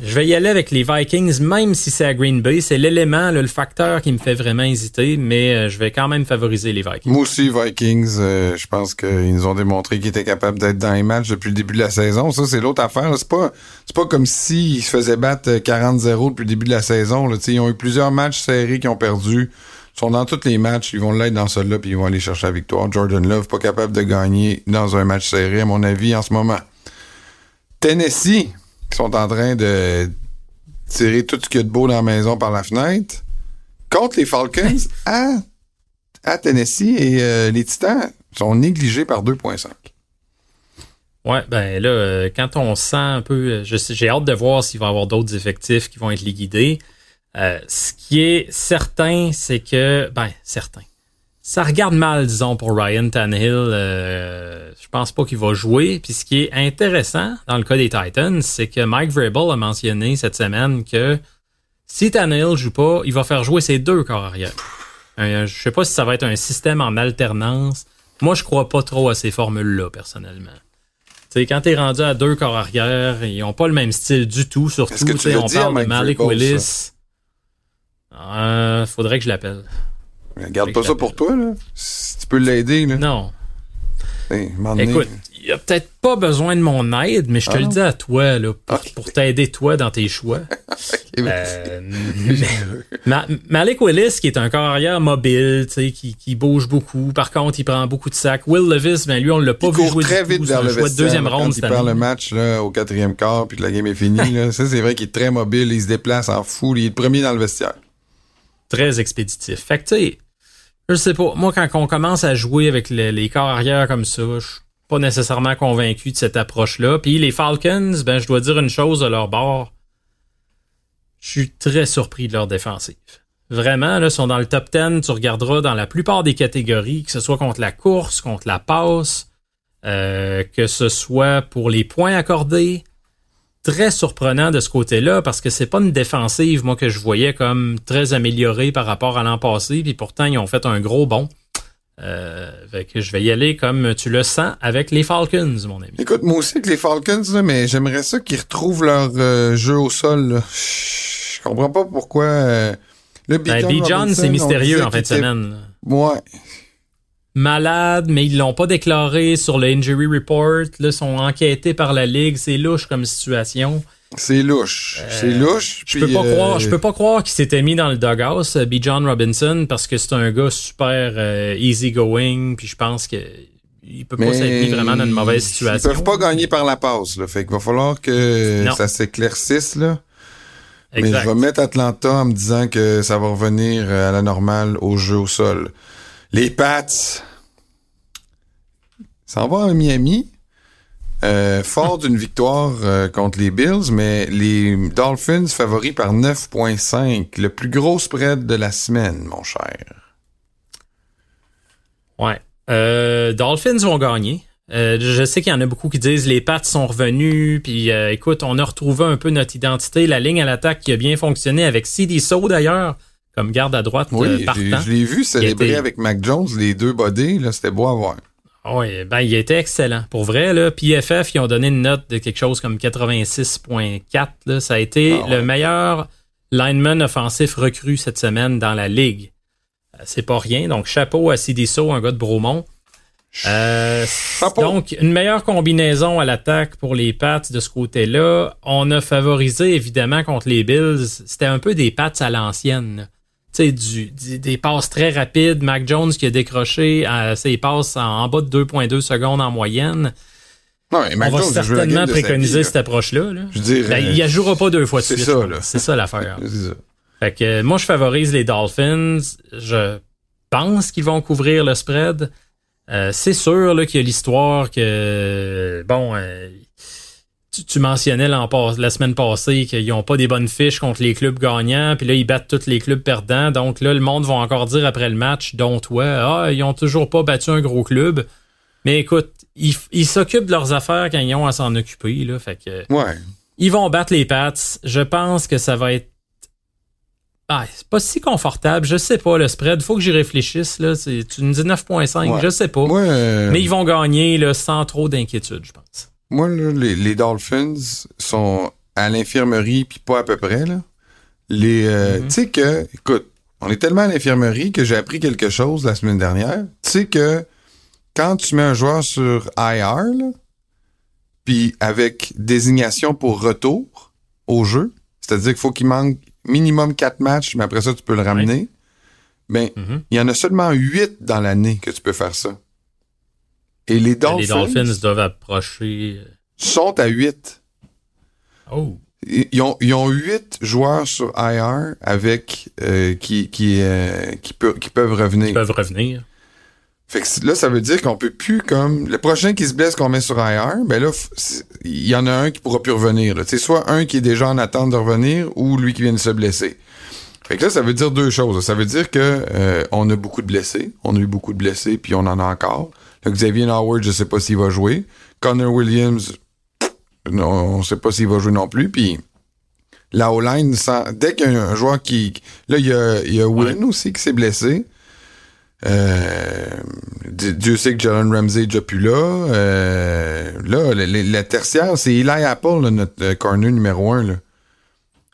Je vais y aller avec les Vikings, même si c'est à Green Bay. C'est l'élément, le facteur qui me fait vraiment hésiter, mais euh, je vais quand même favoriser les Vikings. Moi aussi, Vikings, euh, je pense qu'ils nous ont démontré qu'ils étaient capables d'être dans les matchs depuis le début de la saison. Ça, c'est l'autre affaire. C'est pas, c'est pas comme s'ils se faisaient battre 40-0 depuis le début de la saison. Là. Ils ont eu plusieurs matchs serrés qui ont perdu sont dans tous les matchs, ils vont l'être dans celui-là, puis ils vont aller chercher la victoire. Jordan Love, pas capable de gagner dans un match serré, à mon avis, en ce moment. Tennessee, qui sont en train de tirer tout ce qu'il y a de beau dans la maison par la fenêtre. contre les Falcons à, à Tennessee et euh, les Titans sont négligés par 2,5. Ouais, ben là, euh, quand on sent un peu, j'ai hâte de voir s'il va y avoir d'autres effectifs qui vont être liquidés. Euh, ce qui est certain, c'est que, ben, certain. Ça regarde mal, disons, pour Ryan Tannehill. Euh, je pense pas qu'il va jouer. Puis ce qui est intéressant dans le cas des Titans, c'est que Mike Vrabel a mentionné cette semaine que si Tannehill joue pas, il va faire jouer ses deux corps arrière. Euh, je sais pas si ça va être un système en alternance. Moi, je crois pas trop à ces formules-là, personnellement. sais, quand t'es rendu à deux corps arrière, ils ont pas le même style du tout, surtout. on parle de Malik Willis. Euh, faudrait que je l'appelle. Garde pas ça pour toi, là. Si tu peux l'aider, là. Non. Écoute, il a peut-être pas besoin de mon aide, mais je te ah le dis à toi, là, pour, t'aider toi dans tes choix. euh, Malik Willis, qui est un carrière mobile, qui, qui bouge beaucoup. Par contre, il prend beaucoup de sacs. Will Levis, ben lui, on l'a pas vu jouer très vite vers le vestiaire, deuxième round. il perd le match là, au quatrième quart, puis que la game est finie. là. Ça, c'est vrai qu'il est très mobile. Il se déplace en fou. Il est le premier dans le vestiaire. Très expéditif. Fait que, tu sais, je sais pas. Moi, quand on commence à jouer avec les, corps arrière comme ça, je suis pas nécessairement convaincu de cette approche-là. Puis les Falcons, ben, je dois dire une chose de leur bord. Je suis très surpris de leur défensive. Vraiment, là, ils sont dans le top 10. Tu regarderas dans la plupart des catégories, que ce soit contre la course, contre la passe, euh, que ce soit pour les points accordés, très surprenant de ce côté-là parce que c'est pas une défensive, moi, que je voyais comme très améliorée par rapport à l'an passé, puis pourtant, ils ont fait un gros bond. Euh, que je vais y aller comme tu le sens avec les Falcons, mon ami. Écoute, moi aussi avec les Falcons, mais j'aimerais ça qu'ils retrouvent leur euh, jeu au sol. Je comprends pas pourquoi. Euh, le B. Ben, John, c'est mystérieux en fin de semaine. Ouais malade, mais ils l'ont pas déclaré sur le injury report. Là, sont enquêtés par la ligue. C'est louche comme situation. C'est louche. c'est euh, louche. Je peux pas croire, je euh, peux pas croire qu'il s'était mis dans le doghouse, B. John Robinson, parce que c'est un gars super euh, easy going. Puis je pense que il peut pas s'être mis vraiment dans une mauvaise situation. Ils peuvent pas gagner par la passe. Là. Fait qu'il va falloir que ça s'éclaircisse là. Mais je vais mettre Atlanta en me disant que ça va revenir à la normale au jeu au sol. Les Pats, ça va à Miami. Euh, fort d'une victoire euh, contre les Bills, mais les Dolphins favoris par 9.5. Le plus gros spread de la semaine, mon cher. Ouais. Euh, Dolphins vont gagner. je sais qu'il y en a beaucoup qui disent les pattes sont revenus, puis écoute, on a retrouvé un peu notre identité. La ligne à l'attaque qui a bien fonctionné avec CD So d'ailleurs, comme garde à droite oui, je l'ai vu célébrer avec Mac Jones, les deux bodies, là, c'était beau à voir. Oui, ben il était excellent. Pour vrai, là, PFF, ils ont donné une note de quelque chose comme 86.4. Ça a été ah le meilleur lineman offensif recru cette semaine dans la ligue. Euh, c'est pas rien. Donc, chapeau à Sidiso, un gars de Bromont. Euh, donc, une meilleure combinaison à l'attaque pour les Pats de ce côté-là. On a favorisé, évidemment, contre les Bills. C'était un peu des Pats à l'ancienne du, des passes très rapides. Mac Jones qui a décroché euh, ses passes en, bas de 2.2 secondes en moyenne. Non, On va certainement préconiser cette approche-là. Je ben, il ne jouera pas deux fois de suite. C'est ça l'affaire. fait que moi, je favorise les Dolphins. Je pense qu'ils vont couvrir le spread. Euh, c'est sûr qu'il y a l'histoire que bon, euh, tu, mentionnais la semaine passée qu'ils n'ont pas des bonnes fiches contre les clubs gagnants, puis là, ils battent tous les clubs perdants. Donc là, le monde va encore dire après le match, dont toi, ah, ils ont toujours pas battu un gros club. Mais écoute, ils s'occupent de leurs affaires quand ils ont à s'en occuper. Là, fait que, ouais. Ils vont battre les Pats. Je pense que ça va être. Ah, c'est pas si confortable. Je sais pas, le spread. Faut que j'y réfléchisse. Là. Tu me dis 9.5, je sais pas. Mais ils vont gagner là, sans trop d'inquiétude, je pense. Moi, les, Dolphins sont à l'infirmerie, puis pas à peu près. Là. Les, euh, mm-hmm. Tu sais que, écoute, on est tellement à l'infirmerie que j'ai appris quelque chose la semaine dernière. Tu sais que quand tu mets un joueur sur IR, puis avec désignation pour retour au jeu, c'est-à-dire qu'il faut qu'il manque minimum quatre matchs, mais après ça, tu peux le ramener. Ben, mm-hmm. il y en a seulement huit dans l'année que tu peux faire ça. Et les Dolphins, les Dolphins doivent approcher. Sont à 8. Oh. Ils ont, ils ont huit joueurs sur IR avec euh, qui qui euh, qui, peut, qui peuvent revenir. Ils peuvent revenir. Fait que là, ça veut dire qu'on peut plus comme le prochain qui se blesse qu'on met sur IR, ben là, il y en a un qui pourra plus revenir. C'est soit un qui est déjà en attente de revenir ou lui qui vient de se blesser. Fait que là, ça veut dire deux choses. Ça veut dire que euh, on a beaucoup de blessés, on a eu beaucoup de blessés, puis on en a encore. Là, Xavier Howard, je sais pas s'il va jouer. Connor Williams, non, on sait pas s'il va jouer non plus. Puis la O-line, dès qu'il y a un joueur qui... Là, il y a, il y a Wynn aussi qui s'est blessé. Euh, Dieu sait que Jalen Ramsey est déjà plus là. Euh, là, la, tertiaire, c'est Eli Apple, notre euh, corner numéro un.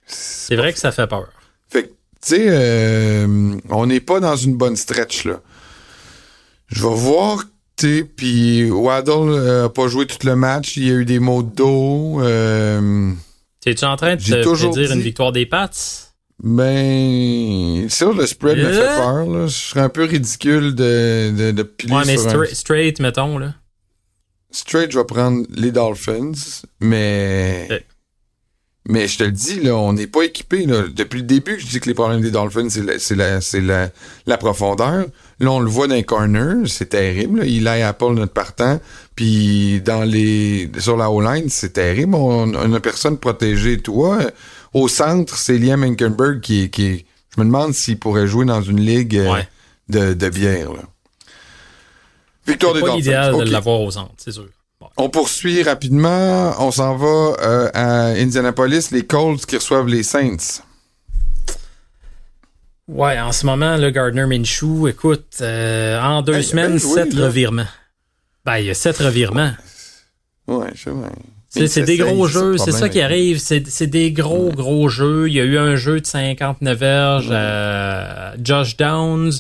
C'est vrai que ça fait peur. Fait que, tu sais, euh, on n'est pas dans une bonne stretch, là. Je vais voir puis Waddle n'a pas joué tout le match. Il y a eu des mots de dos. Euh, T'es-tu en train de te dire une victoire des Pats? Ben, sur le spread me fait peur. Là. Je serais un peu ridicule de, de, de piler ouais, mais straight, mettons. là. Straight, je vais prendre les Dolphins, mais... Mais je te le dis, là, on n'est pas équipé. Depuis le début, je dis que les problèmes des Dolphins, c'est la, la, la, profondeur. Là, on le voit dans les corners, c'est terrible. Là. Il a Apple notre partant. Puis dans les sur la O-line, c'est terrible. On, n'a personne protégé. Toi, au centre, c'est Liam Hinkenberg qui, qui Je me demande s'il pourrait jouer dans une ligue euh, de, de bière. Là. Victoire des pas l'idéal de l'avoir au centre, c'est sûr. On poursuit rapidement. On s'en va euh, à Indianapolis, les Colts qui reçoivent les Saints. Ouais, en ce moment, le Gardner Minshew, écoute, euh, en deux semaines, sept revirements. Ben, il y a sept revirements. Ouais, je sais. C'est des gros jeux, c'est ça qui arrive. C'est des gros, gros jeux. Il y a eu un jeu de 59 verges à Josh Downs.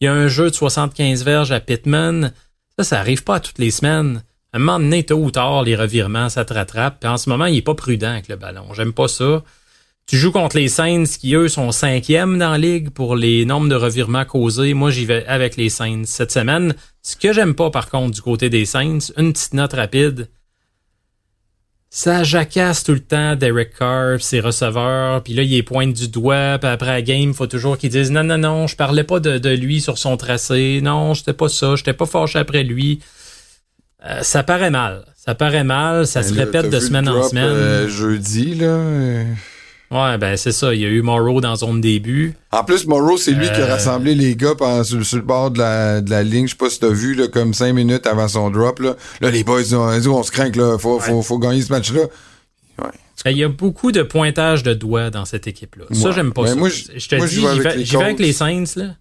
Il y a un jeu de 75 verges à Pittman. Ça, ça arrive pas toutes les semaines un moment donné, tôt ou tard, les revirements, ça te rattrape. Puis en ce moment, il est pas prudent avec le ballon. J'aime pas ça. Tu joues contre les Saints qui, eux, sont cinquièmes dans la ligue pour les nombres de revirements causés. Moi, j'y vais avec les Saints cette semaine. Ce que j'aime pas, par contre, du côté des Saints, une petite note rapide. Ça jacasse tout le temps Derek Carr, ses receveurs, puis là, il est pointe du doigt, puis après la game, il faut toujours qu'ils disent non, non, non, je parlais pas de, de lui sur son tracé, non, j'étais pas ça, j'étais pas fâché après lui. Euh, ça paraît mal. Ça paraît mal. Ça se répète de semaine en semaine. Euh, jeudi, là. Euh. Ouais, ben c'est ça. Il y a eu Morrow dans son début. En plus, Morrow, c'est lui qui a rassemblé les gars sur, le bord de la, de la ligne. Je sais pas si t'as vu, là, comme cinq minutes avant son drop. Là, là les boys, on, on se craint, là. Faut, faut, faut gagner ce match-là. Ouais. Il y a beaucoup de pointage de doigts dans cette équipe-là. Ça, j'aime pas ben, ça. Moi, je, te dis, j'y vais, avec les Saints, là.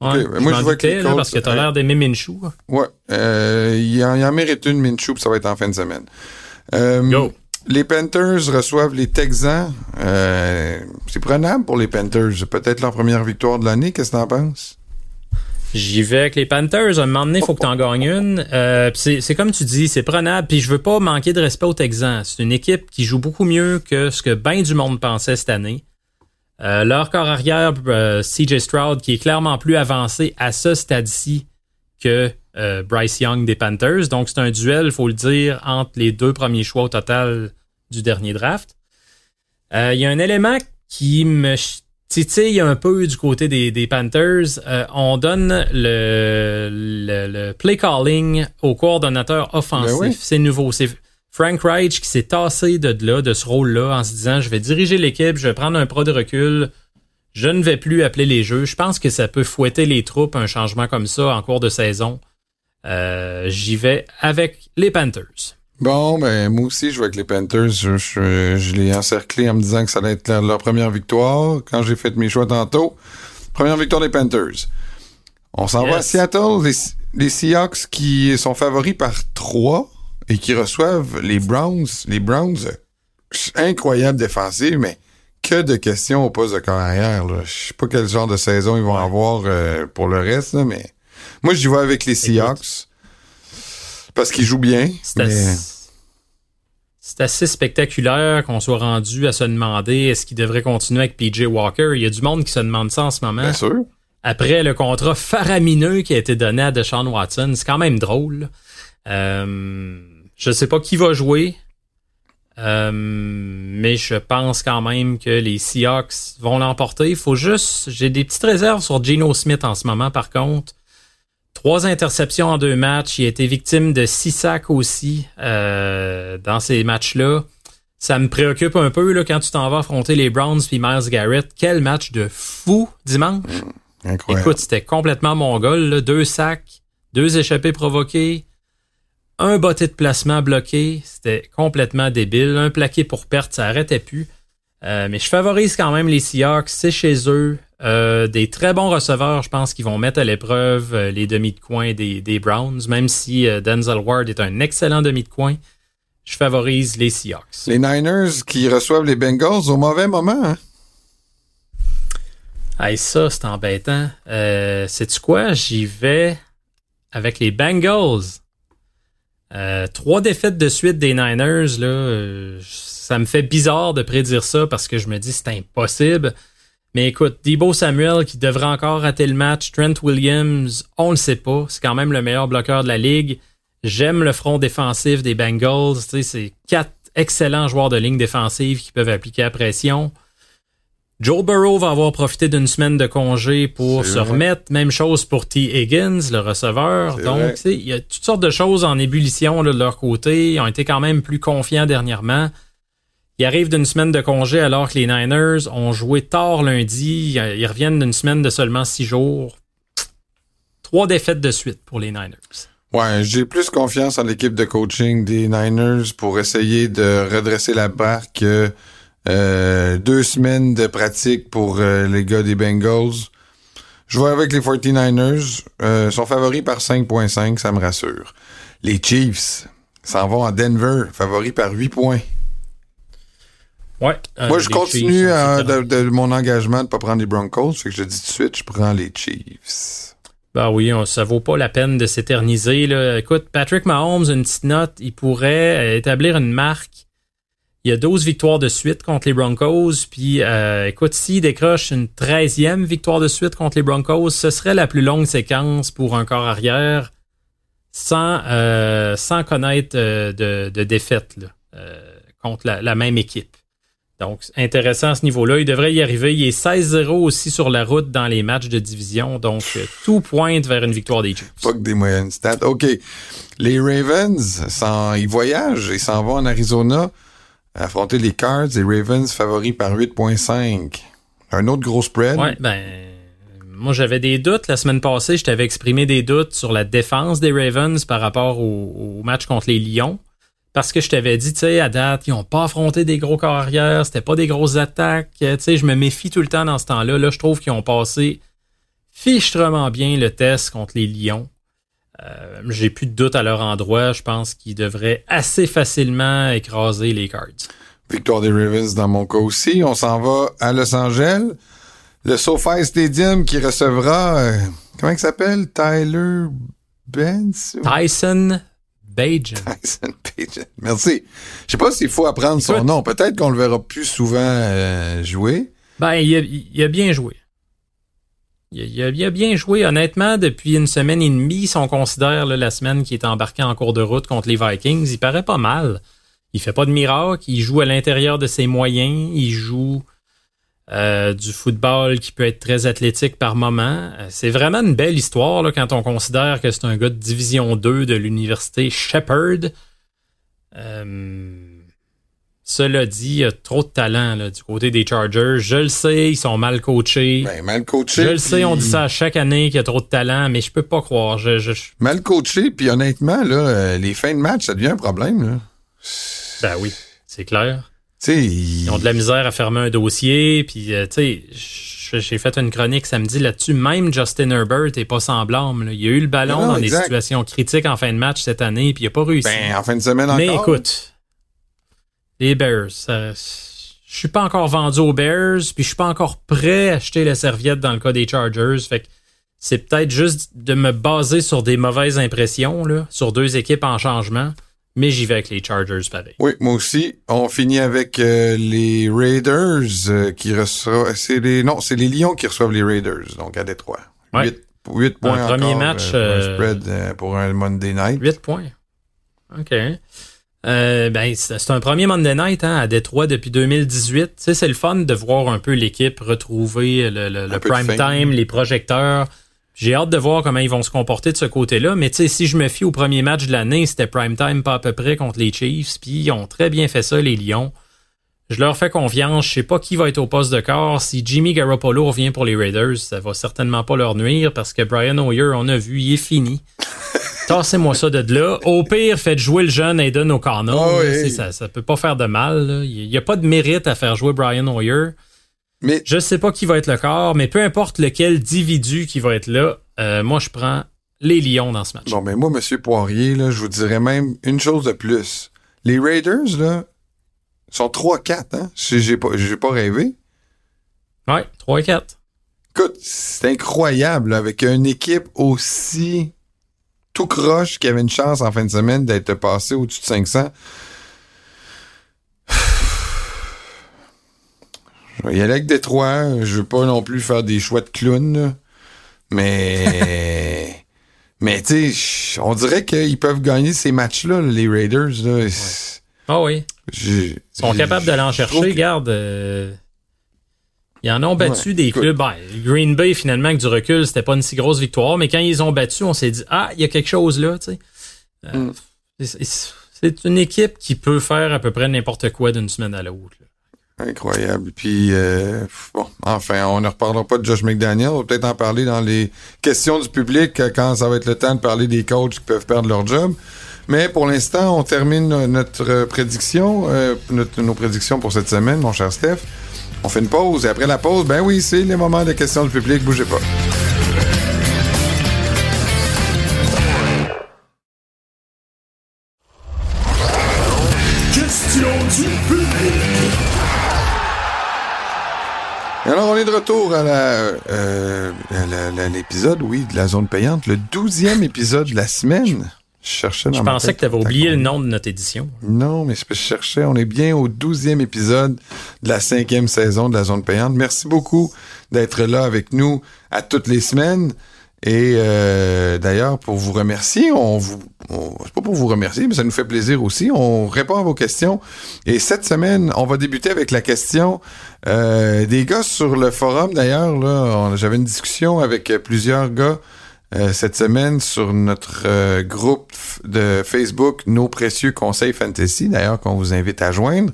Ouais, moi, je vois que parce que t'as l'air d'aimer Minshew. Ouais. Euh, il, en, il en mérite une Minshew, puis ça va être en fin de semaine. Euh, Les Panthers reçoivent les Texans. Euh, c'est prenable pour les Panthers. Peut-être leur première victoire de l'année. Qu'est-ce que t'en penses? J'y vais avec les Panthers. À un moment donné, il faut que t'en gagnes une. Euh, c'est comme tu dis, c'est prenable. Puis je veux pas manquer de respect aux Texans. C'est une équipe qui joue beaucoup mieux que ce que bien du monde pensait cette année. Euh, leur corps arrière, CJ Stroud, qui est clairement plus avancé à ce stade-ci que euh, Bryce Young des Panthers. Donc, c'est un duel, faut le dire, entre les deux premiers choix au total du dernier draft. Il y a un élément qui me titille un peu du côté des, Panthers. on donne le, le, play calling au coordonnateur offensif. Ben c'est nouveau. C'est Frank Reich qui s'est tassé de là, de ce rôle-là, en se disant je vais diriger l'équipe, je vais prendre un pro de recul, je ne vais plus appeler les jeux. Je pense que ça peut fouetter les troupes, un changement comme ça en cours de saison. Euh, j'y vais avec les Panthers. Bon, ben moi aussi, je vais avec les Panthers. Je, je, l'ai encerclé en me disant que ça allait être leur, première victoire quand j'ai fait mes choix tantôt. Première victoire des Panthers. On s'en va à Seattle, les, les Seahawks qui sont favoris par 3 et qui reçoivent les Browns. Les Browns, incroyable défensive, mais que de questions au poste de carrière. Là. Je sais pas quel genre de saison ils vont avoir euh, pour le reste, mais moi je vais avec les Seahawks parce qu'ils jouent bien. C'est assez... spectaculaire qu'on soit rendu à se demander est-ce qu'il devrait continuer avec PJ Walker. Il y a du monde qui se demande ça en ce moment. Bien sûr. Après le contrat faramineux qui a été donné à Deshaun Watson, c'est quand même drôle. Euh, je sais pas qui va jouer. Euh, mais je pense quand même que les Seahawks vont l'emporter. Il faut juste. J'ai des petites réserves sur Geno Smith en ce moment, par contre. Trois interceptions en deux matchs. Il a été victime de six sacs aussi euh, dans ces matchs-là. Ça me préoccupe un peu là, quand tu t'en vas affronter les Browns puis Miles Garrett. Quel match de fou dimanche. Mmh, incroyable. Écoute, c'était complètement mongol. Là. Deux sacs, deux échappées provoquées, un botté de placement bloqué. C'était complètement débile. Un plaqué pour perte, ça arrêtait plus. Euh, mais je favorise quand même les Seahawks. C'est chez eux. Euh, des très bons receveurs, je pense, qu'ils vont mettre à l'épreuve euh, les demi de coin des, des Browns, même si euh, Denzel Ward est un excellent demi de coin. Je favorise les Seahawks. Les Niners qui reçoivent les Bengals au mauvais moment. Hein? Hey, ça, c'est embêtant. Euh, Sais-tu quoi? J'y vais avec les Bengals. Euh, trois défaites de suite des Niners, là, euh, ça me fait bizarre de prédire ça parce que je me dis c'est impossible. Mais écoute, Debo Samuel qui devrait encore rater le match, Trent Williams, on le sait pas, c'est quand même le meilleur bloqueur de la ligue. J'aime le front défensif des Bengals, c'est quatre excellents joueurs de ligne défensive qui peuvent appliquer la pression. Joe Burrow va avoir profité d'une semaine de congé pour se vrai. remettre. Même chose pour T. Higgins, le receveur. Donc, il y a toutes sortes de choses en ébullition là, de leur côté. Ils ont été quand même plus confiants dernièrement. Ils arrivent d'une semaine de congé alors que les Niners ont joué tard lundi. Ils ils reviennent d'une semaine de seulement six jours. Trois défaites de suite pour les Niners. Ouais, j'ai plus confiance en l'équipe de coaching des Niners pour essayer de redresser la barre que euh, deux semaines de pratique pour euh, les gars des Bengals. Je vais avec les 49ers. Euh, sont favoris par 5.5, ça me rassure. Les Chiefs s'en vont à Denver, favoris par 8 points. Ouais. euh, Moi, je continue Chiefs à- de, de mon engagement de pas prendre les Broncos. Fait que je dis tout de suite, je prends les Chiefs. Ben oui, on- ça vaut pas la peine de s'éterniser. Écoute, Patrick Mahomes, une petite note, il pourrait établir une marque. Il y a 12 victoires de suite contre les Broncos. Puis, euh, écoute, s'il décroche une 13e victoire de suite contre les Broncos, ce serait la plus longue séquence pour un corps arrière sans, euh, sans connaître euh, de, de défaite contre la, même équipe. Donc, intéressant à ce niveau-là. Il devrait y arriver. Il est 16-0 aussi sur la route dans les matchs de division. Donc, tout pointe vers une victoire des Chiefs. Que des moyennes stats. OK. Les Ravens, ils voyagent et s'en vont en Arizona affronter les Cards. Les Ravens favoris par 8.5. Un autre gros spread? Ouais, ben, moi j'avais des doutes la semaine passée. Je t'avais exprimé des doutes sur la défense des Ravens par rapport au, match contre les Lions. Parce que je t'avais dit, tu sais, à date, ils ont pas affronté des gros corps arrière, c'était pas des grosses attaques. Euh, Tu sais, je me méfie tout le temps dans ce temps-là. Là, je trouve qu'ils ont passé fichtrement bien le test contre les Lions. Euh, J'ai plus de doute à leur endroit. Je pense qu'ils devraient assez facilement écraser les Cards. Victoire des Ravens dans mon cas aussi. On s'en va à Los Angeles. Le SoFi Stadium qui recevra, euh, comment il s'appelle? Tyler Benz? Tyson Bajan. Tyson Page. Merci. Je sais pas s'il faut apprendre son nom. Peut-être qu'on le verra plus souvent euh, jouer. Ben, il a, il a bien joué. Il a, bien joué, honnêtement, depuis une semaine et demie, si on considère là, la semaine qui est embarquée en cours de route contre les Vikings, il paraît pas mal. Il fait pas de miracle, il joue à l'intérieur de ses moyens, il joue euh, du football qui peut être très athlétique par moment. Euh, C'est vraiment une belle histoire là, quand on considère que c'est un gars de Division 2 de l'université Shepherd. Euh, cela dit, il y a trop de talent là, du côté des Chargers. Je le sais, ils sont mal coachés. Ben, mal coaché. je le sais, on dit ça chaque année qu'il y a trop de talent, mais je peux pas croire. Je, je- Mal coaché, puis honnêtement, là, euh, les fins de match, ça devient un problème. Là. ben oui, c'est clair. Tu sais, ils- Ils ont de la misère à fermer un dossier, puis euh, tu sais, j'ai fait une chronique samedi là-dessus. Même Justin Herbert est pas semblable. là. Il a eu le ballon Non, dans exact. des situations critiques en fin de match cette année, puis il a pas réussi. ben, en fin de semaine encore. Mais écoute, les Bears, ça- je suis pas encore vendu aux Bears, puis je suis pas encore prêt à acheter la serviette dans le cas des Chargers. Fait que c'est peut-être juste de me baser sur des mauvaises impressions, là, sur deux équipes en changement, mais j'y vais avec les Chargers pareil. Oui, moi aussi. On finit avec euh, les Raiders euh, qui reçoivent. C'est les non, c'est les Lions qui reçoivent les Raiders, donc à Détroit. Ouais. 8, points Un premier encore, match, euh, euh, un spread euh, pour un Monday night. 8 points. OK. Euh, ben, c'est un premier Monday Night hein, à Détroit depuis 2018. Tu sais, c'est le fun de voir un peu l'équipe retrouver le, le prime time, les projecteurs. J'ai hâte de voir comment ils vont se comporter de ce côté-là. Mais tu sais, si je me fie au premier match de l'année, c'était prime time pas à peu près contre les Chiefs. Puis ils ont très bien fait ça, les Lions. Je leur fais confiance. Je sais pas qui va être au poste de corps. Si Jimmy Garoppolo revient pour les Raiders, ça va certainement pas leur nuire parce que Brian Hoyer, on a vu, il est fini. Tassez-moi ça de là. Au pire, faites jouer le jeune Aiden O'Connell. Oh ça, ça peut pas faire de mal. Il n'y a pas de mérite à faire jouer Brian Hoyer. Mais... Je sais pas qui va être le corps, mais peu importe lequel individu qui va être là, euh, moi je prends les Lions dans ce match. Bon, mais moi, M. Poirier, là, je vous dirais même une chose de plus. Les Raiders, là, sont 3-4, hein? J'ai pas, pas rêvé. Ouais, 3-4. Écoute, c'est incroyable, avec une équipe aussi tout croche qui avait une chance en fin de semaine d'être passé au-dessus de 500. Je vais y aller avec Détroit. Je veux pas non plus faire des choix de clown, mais... mais tu sais, on dirait qu'ils peuvent gagner ces matchs-là, les Raiders. Là. Ah oui. Ils sont capables de l'en chercher, garde. Euh, ils en ont battu des clubs. Ben, Green Bay, finalement, avec du recul, c'était pas une si grosse victoire, mais quand ils ont battu, on s'est dit Ah, il y a quelque chose là, tu sais. Euh, mm. C'est une équipe qui peut faire à peu près n'importe quoi d'une semaine à l'autre. Incroyable. Puis euh, bon, enfin, on ne reparlera pas de Josh McDaniel. On va peut-être en parler dans les questions du public quand ça va être le temps de parler des coachs qui peuvent perdre leur job. Mais pour l'instant, on termine notre prédiction, euh, nos prédictions pour cette semaine, mon cher Steph. On fait une pause et après la pause, ben oui, c'est les moments de questions du public. Bougez pas. du public. Alors, on est de retour à euh, l'épisode, oui, de la zone payante, le douzième épisode de la semaine. Je cherchais Je pensais que tu avais oublié le nom de notre édition. Non, mais je cherchais. On est bien au douzième épisode de la cinquième saison de la zone payante. Merci beaucoup d'être là avec nous à toutes les semaines. Et euh, d'ailleurs, pour vous remercier, on vous, c'est pas pour vous remercier, mais ça nous fait plaisir aussi. On répond à vos questions. Et cette semaine, on va débuter avec la question euh, des gars sur le forum. D'ailleurs, là, j'avais une discussion avec plusieurs gars euh, cette semaine sur notre euh, groupe de Facebook Nos précieux conseils fantasy, d'ailleurs qu'on vous invite à joindre.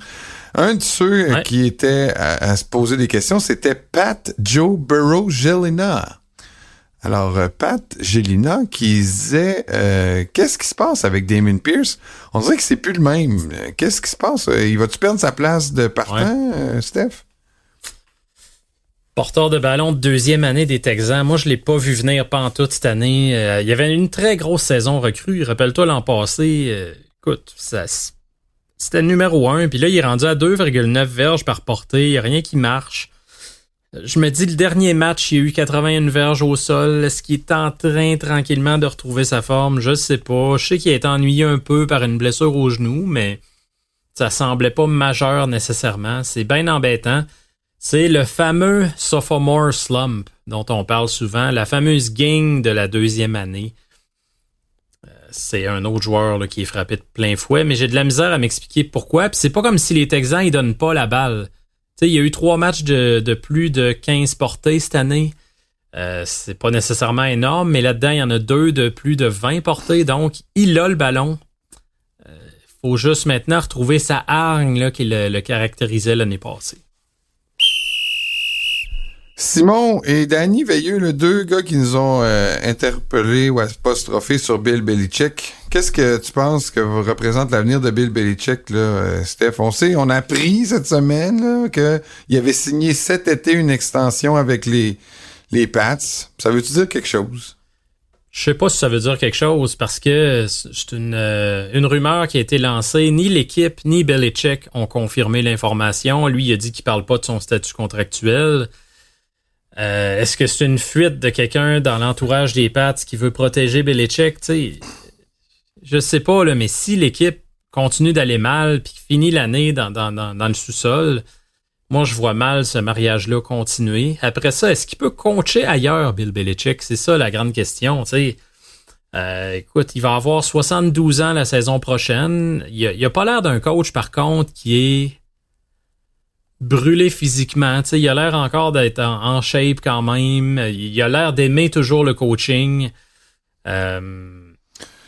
Un de ceux qui était à, se poser des questions, c'était Pat Joe Burrow Gelina. Alors, euh, Pat Gelina qui disait Qu'est-ce qui se passe avec Damon Pierce? On dirait que c'est plus le même. Qu'est-ce qui se passe? Il va-tu perdre sa place de partant, Steph? Porteur de ballon de deuxième année des Texans. Moi, je l'ai pas vu venir toute cette année. Euh, il y avait une très grosse saison recrue. Rappelle-toi l'an passé. Euh, écoute, ça, c'était le numéro un. Puis là, il est rendu à 2,9 verges par portée. Il n'y a rien qui marche. Je me dis, le dernier match, il y a eu 81 verges au sol. Est-ce qu'il est en train tranquillement de retrouver sa forme? Je sais pas. Je sais qu'il a été ennuyé un peu par une blessure au genou, mais ça semblait pas majeur nécessairement. C'est bien embêtant. C'est le fameux sophomore slump dont on parle souvent, la fameuse gang de la deuxième année. Euh, c'est un autre joueur qui est frappé de plein fouet, mais j'ai de la misère à m'expliquer pourquoi. Puis c'est pas comme si les Texans ils donnent pas la balle. il y a eu trois matchs de, plus de 15 portées cette année. Euh, c'est pas nécessairement énorme, mais là-dedans, il y en a deux de plus de 20 portées, donc il a le ballon. Euh, faut juste maintenant retrouver sa hargne qui le caractérisait l'année passée. Simon et Danny Veilleux, les deux gars qui nous ont euh, interpellés ou apostrophés sur Bill Belichick. Qu'est-ce que tu penses que représente l'avenir de Bill Belichick, là, euh, Steph? On sait, on a appris cette semaine qu'il avait signé cet été une extension avec les, les Pats. Ça veut-tu dire quelque chose? Je sais pas si ça veut dire quelque chose parce que c'est une, euh, une rumeur qui a été lancée. Ni l'équipe ni Belichick ont confirmé l'information. Lui, il a dit qu'il parle pas de son statut contractuel. Euh, est-ce que c'est une fuite de quelqu'un dans l'entourage des Pats qui veut protéger Belichick? sais, je sais pas, là, mais si l'équipe continue d'aller mal puis finit l'année dans, dans, dans, le sous-sol, moi, je vois mal ce mariage-là continuer. Après ça, est-ce qu'il peut coacher ailleurs, Bill Belichick? C'est ça la grande question. sais. Euh, écoute, il va avoir 72 ans la saison prochaine. Il a, a pas l'air d'un coach, par contre, qui est brûlé physiquement. il a l'air encore d'être en, shape quand même. Il a l'air d'aimer toujours le coaching. Euh,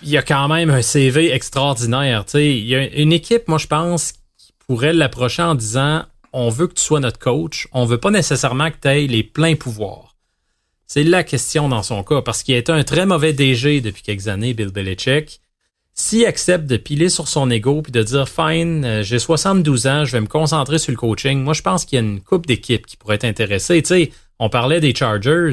il a quand même un CV extraordinaire. il y a une équipe, moi, je pense, qui pourrait l'approcher en disant on veut que tu sois notre coach. On veut pas nécessairement que tu aies les pleins pouvoirs. C'est la question dans son cas, parce qu'il a été un très mauvais DG depuis quelques années, Bill Belichick. S'il accepte de piler sur son ego puis de dire fine, euh, j'ai 72 ans, je vais me concentrer sur le coaching, moi je pense qu'il y a une coupe d'équipes qui pourrait être intéressée. Tu sais, on parlait des Chargers.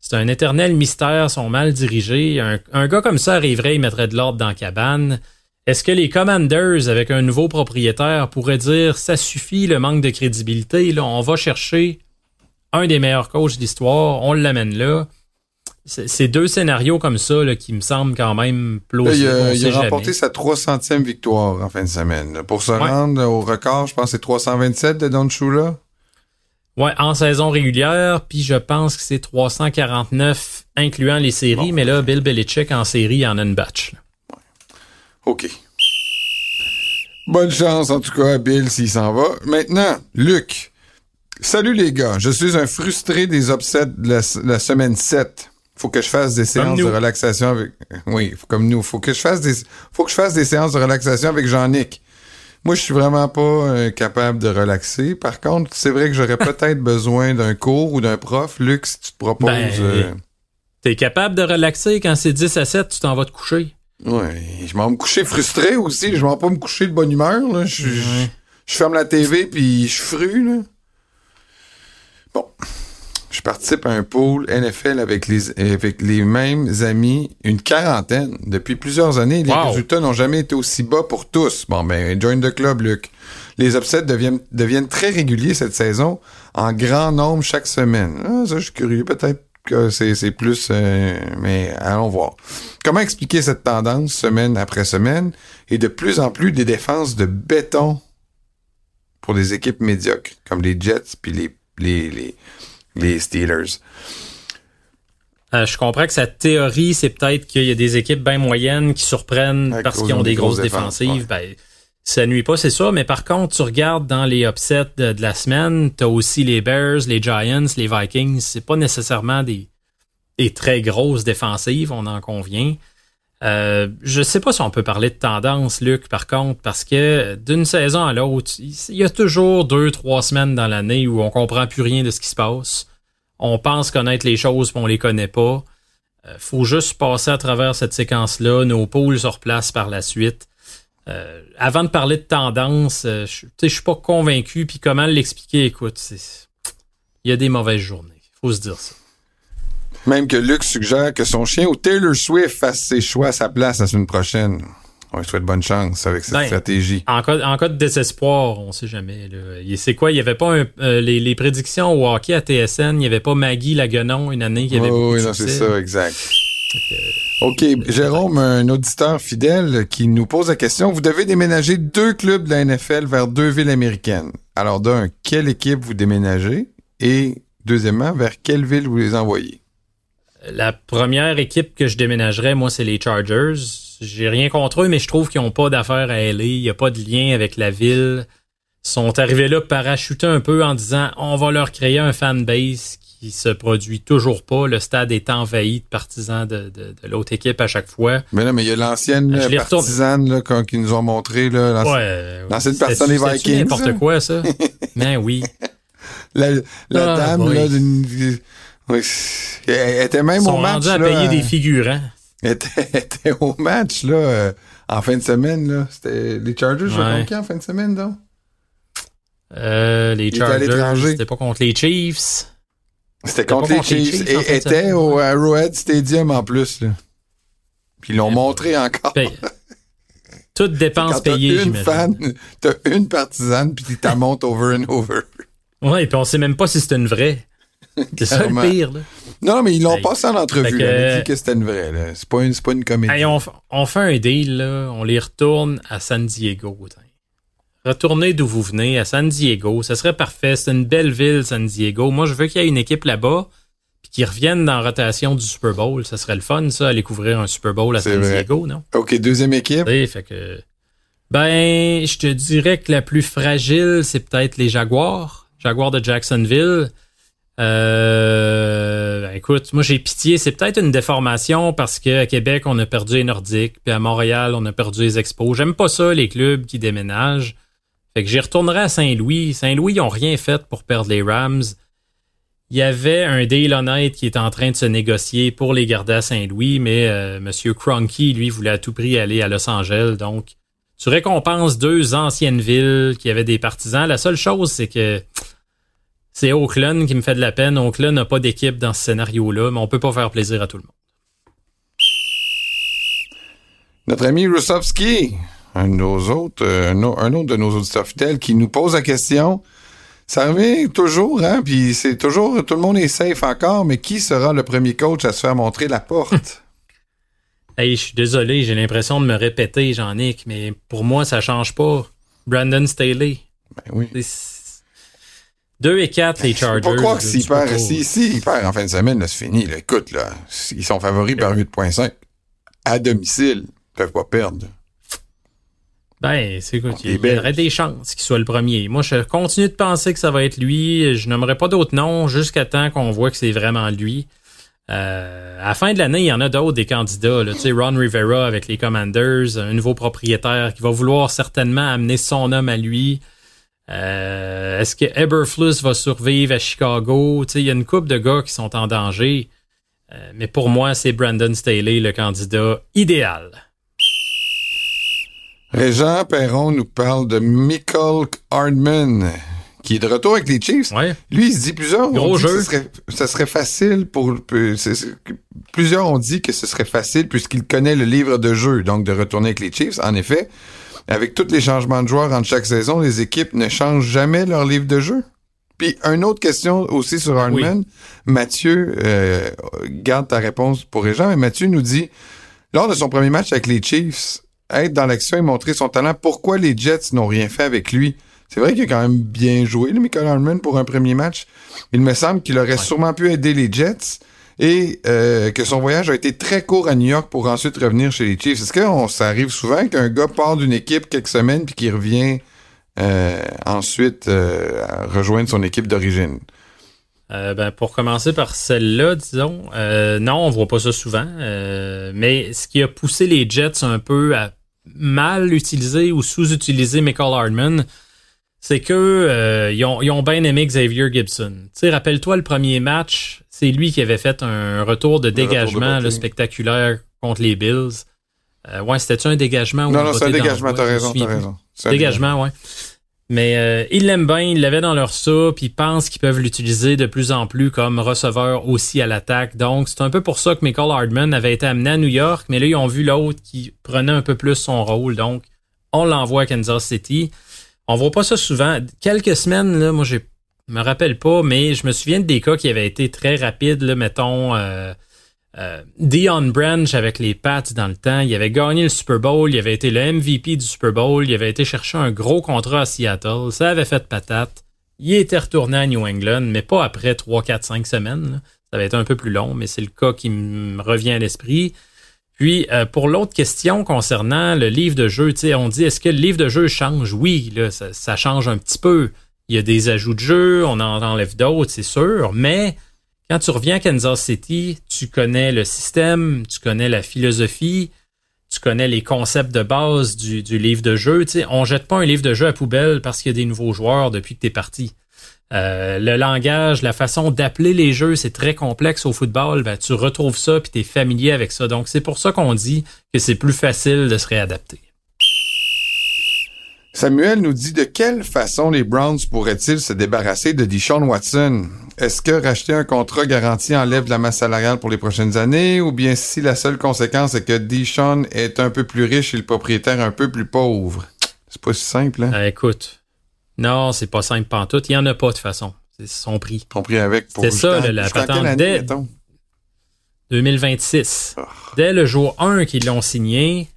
C'est un éternel mystère, sont mal dirigés. Un, un, gars comme ça arriverait, il mettrait de l'ordre dans la cabane. Est-ce que les Commanders, avec un nouveau propriétaire, pourraient dire ça suffit le manque de crédibilité, là, on va chercher un des meilleurs coachs d'histoire, on l'amène là. C'est deux scénarios comme ça là, qui me semblent quand même plausibles. il a, remporté sa 300e victoire en fin de semaine. Pour se rendre au record, je pense que c'est 327 de Don Shula. Ouais, en saison régulière, puis je pense que c'est 349 incluant les séries, mais là, Bill Belichick en série, en a une batch. OK. Bonne chance, en tout cas, à Bill s'il s'en va. Maintenant, Luc. Salut les gars. Je suis un frustré des upsets de la, semaine 7. Faut que je fasse des séances de relaxation avec. Oui, comme nous. Faut que je fasse des. Faut que je fasse des séances de relaxation avec Jean-Nic. Moi, je suis vraiment pas euh, capable de relaxer. Par contre, c'est vrai que j'aurais peut-être besoin d'un cours ou d'un prof. Luc, si tu te proposes. Ben, euh, T'es capable de relaxer quand c'est 10 à 7, tu t'en vas te coucher. Ouais, je m'en me coucher frustré aussi. Je m'en pas me coucher de bonne humeur. Là. Je, je, ferme la TV puis je fru. Là. Bon. Je participe à un pool NFL avec les, avec les mêmes amis, une quarantaine, depuis plusieurs années. Les résultats n'ont jamais été aussi bas pour tous. Bon, ben, join the club, Luc. Les upsets deviennent, deviennent très réguliers cette saison, en grand nombre chaque semaine. Ah, ça, je suis curieux. Peut-être c'est plus... Euh, mais allons voir. Comment expliquer cette tendance semaine après semaine et de plus en plus des défenses de béton pour des équipes médiocres, comme les Jets puis les, les, les, Steelers? Euh, je comprends que sa théorie, c'est peut-être qu'il y a des équipes bien moyennes qui surprennent parce qu'ils ont des grosses, défensives. Ben, ça nuit pas, c'est ça. Mais par contre, tu regardes dans les upsets de, la semaine, tu as aussi les Bears, les Giants, les Vikings. C'est pas nécessairement des, des, très grosses défensives, on en convient. Euh, je sais pas si on peut parler de tendance, Luc, par contre, parce que d'une saison à l'autre, il y a toujours deux, trois semaines dans l'année où on comprend plus rien de ce qui se passe. On pense connaître les choses, mais on les connaît pas. Euh, faut juste passer à travers cette séquence-là. Nos poules se replacent par la suite. Euh, avant de parler de tendance, euh, je, je suis pas convaincu. Puis comment l'expliquer, écoute, il y a des mauvaises journées. Faut se dire ça. Même que Luc suggère que son chien ou Taylor Swift fasse ses choix à sa place la semaine prochaine. On lui souhaite bonne chance avec cette ben, stratégie. En cas, en cas de désespoir, on sait jamais. C'est quoi? Il n'y avait pas euh, les, prédictions au hockey à TSN, il n'y avait pas Maggie Laguenon une année qui avait oh, Oui, c'est ça, exact. OK. Jérôme, un auditeur fidèle qui nous pose la question. Vous devez déménager deux clubs de la NFL vers deux villes américaines. Alors, d'un, quelle équipe vous déménagez? Et deuxièmement, vers quelle ville vous les envoyez? La première équipe que je déménagerais, moi, c'est les Chargers. J'ai rien contre eux, mais je trouve qu'ils n'ont pas d'affaires à LA. Il n'y a pas de lien avec la ville. Ils sont arrivés là parachuter un peu en disant on va leur créer un fanbase qui se produit toujours pas. Le stade est envahi de partisans de, de, de l'autre équipe à chaque fois. Mais là, mais il y a l'ancienne partisane là, quand, qui nous ont montré là, l'ancienne ouais, partisane des Vikings. n'importe quoi, ça? mais oui. La, la ah, dame là d'une. Oui, elle était même au match. à payer des figurants. Elle était, était, au match là, euh, en fin de semaine. Là. C'était les Chargers ouais. jouaient en fin de semaine, donc? Euh, les Chargers, c'était pas contre les Chiefs. C'était contre, les Chiefs. et était au Arrowhead Stadium en plus. Là. Puis ils l'ont montré encore. Toutes dépenses payées, une fan, t'as une partisane, puis tu t'as montes over and over. Ouais, et puis on sait même pas si c'est une vraie. C'est ça le pire, là. Non, mais ils l'ont passé en entrevue. Ils ont dit que c'était une vraie. C'est pas une, pas une comédie. on, on, fait un deal, là. On les retourne à San Diego. Retournez d'où vous venez, à San Diego. Ça serait parfait. C'est une belle ville, San Diego. Moi, je veux qu'il y ait une équipe là-bas puis qu'ils reviennent dans la rotation du Super Bowl. Ça serait le fun, ça, aller couvrir un Super Bowl à San Diego, non? OK, deuxième équipe. Oui, fait que. Ben, je te dirais que la plus fragile, c'est peut-être les Jaguars. Jaguars de Jacksonville. Euh, ben, écoute, moi j'ai pitié. C'est peut-être une déformation parce qu'à Québec, on a perdu les Nordiques, puis à Montréal, on a perdu les Expos. J'aime pas ça, les clubs qui déménagent. Fait que j'y retournerai à Saint-Louis. Saint-Louis, ils ont rien fait pour perdre les Rams. Il y avait un deal honnête qui est en train de se négocier pour les garder à Saint-Louis, mais euh, M. Cronky, lui, voulait à tout prix aller à Los Angeles. Donc, tu récompenses deux anciennes villes qui avaient des partisans. La seule chose, c'est que c'est Oakland qui me fait de la peine. Oakland n'a pas d'équipe dans ce scénario-là, mais on peut pas faire plaisir à tout le monde. Notre ami Rusovski, un de nos autres, euh, un, autre de nos auditeurs fidèles, qui nous pose la question. Ça revient toujours, hein, puis c'est toujours, tout le monde est safe encore, mais qui sera le premier coach à se faire montrer la porte? hey, je suis désolé, j'ai l'impression de me répéter, Jean-Nic, mais pour moi, ça change pas. Brandon Staley. Ben oui. 2 et 4, les Chargers. Pourquoi s'il perd, si, si, il perd en fin de semaine, c'est fini. Là. Écoute, là, ils sont favoris par 8.5 à domicile. Ils peuvent pas perdre. Ben, c'est écoute, il y aurait des chances qu'il soit le premier. Moi, je continue de penser que ça va être lui. Je n'aimerais pas d'autres noms jusqu'à temps qu'on voit que c'est vraiment lui. Euh, à la fin de l'année, il y en a d'autres des candidats. Tu sais, Ron Rivera avec les Commanders, un nouveau propriétaire qui va vouloir certainement amener son homme à lui. Euh, est-ce que Eberflus va survivre à Chicago? Il y a une couple de gars qui sont en danger. Euh, mais pour moi, c'est Brandon Staley, le candidat idéal. Régent Perron nous parle de Michael Hardman, qui est de retour avec les Chiefs. Lui, il se dit plusieurs. Gros jeu. ça serait, facile pour. plusieurs ont dit que ce serait facile puisqu'il connaît le livre de jeu, donc de retourner avec les Chiefs. En effet, avec tous les changements de joueurs entre chaque saison, les équipes ne changent jamais leur livre de jeu. Puis, une autre question aussi sur Hardman. Mathieu, euh, garde ta réponse pour Régent, mais Mathieu nous dit, lors de son premier match avec les Chiefs, être dans l'action et montrer son talent, pourquoi les Jets n'ont rien fait avec lui? C'est vrai qu'il a quand même bien joué, le Michael Hardman, pour un premier match. Il me semble qu'il aurait sûrement pu aider les Jets et euh, que son voyage a été très court à New York pour ensuite revenir chez les Chiefs. Est-ce que ça arrive souvent qu'un gars part d'une équipe quelques semaines puis qu'il revient euh, ensuite euh, rejoindre son équipe d'origine? ben, pour commencer par celle-là, disons, non, on voit pas ça souvent. mais ce qui a poussé les Jets un peu à mal utiliser ou sous-utiliser Michael Hardman, c'est que ils, ont, ils ont bien aimé Xavier Gibson. Tu rappelle-toi le premier match, c'est lui qui avait fait un retour de dégagement spectaculaire contre les Bills. Euh, ouais, c'était-tu un dégagement? Non, non, c'est un dégagement, t'as raison, t'as raison. Dégagement, ouais. Mais euh, il l'aime bien, il l'avait dans leur soupe, ils pensent qu'ils peuvent l'utiliser de plus en plus comme receveur aussi à l'attaque. Donc, c'est un peu pour ça que Michael Hardman avait été amené à New York, mais là, ils ont vu l'autre qui prenait un peu plus son rôle. Donc, on l'envoie à Kansas City. On voit pas ça souvent. Quelques semaines, là, moi, j'ai me rappelle pas, mais je me souviens des cas qui avaient été très rapides, là, mettons euh, euh, Dion Branch avec les Pats dans le temps. Il avait gagné le Super Bowl, il avait été le MVP du Super Bowl, il avait été chercher un gros contrat à Seattle, ça avait fait patate. Il était retourné à New England, mais pas après 3, 4, 5 semaines. Ça avait été un peu plus long, mais c'est le cas qui me revient à l'esprit. Puis, euh, pour l'autre question concernant le livre de jeu, on dit est-ce que le livre de jeu change? Oui, là, ça change un petit peu. Il y a des ajouts de jeu, on en enlève d'autres, c'est sûr, mais quand tu reviens à Kansas City, tu connais le système, tu connais la philosophie, tu connais les concepts de base du, livre de jeu. Tu sais, on jette pas un livre de jeu à poubelle parce qu'il y a des nouveaux joueurs depuis que tu es parti. Euh, le langage, la façon d'appeler les jeux, c'est très complexe au football. Ben, tu retrouves ça puis tu es familier avec ça. Donc, c'est pour ça qu'on dit que c'est plus facile de se réadapter. Samuel nous dit de quelle façon les Browns pourraient-ils se débarrasser de Deshaun Watson? Est-ce que racheter un contrat garanti enlève de la masse salariale pour les prochaines années? Ou bien si la seule conséquence est que Deshaun est un peu plus riche et le propriétaire un peu plus pauvre? C'est pas si simple, hein? Euh, écoute. Non, c'est pas simple tout. Il y en a pas de façon. C'est son prix. Son prix avec pour C'est ça, la patente. Dès 2026. Dès le jour 1 qu'ils l'ont signé,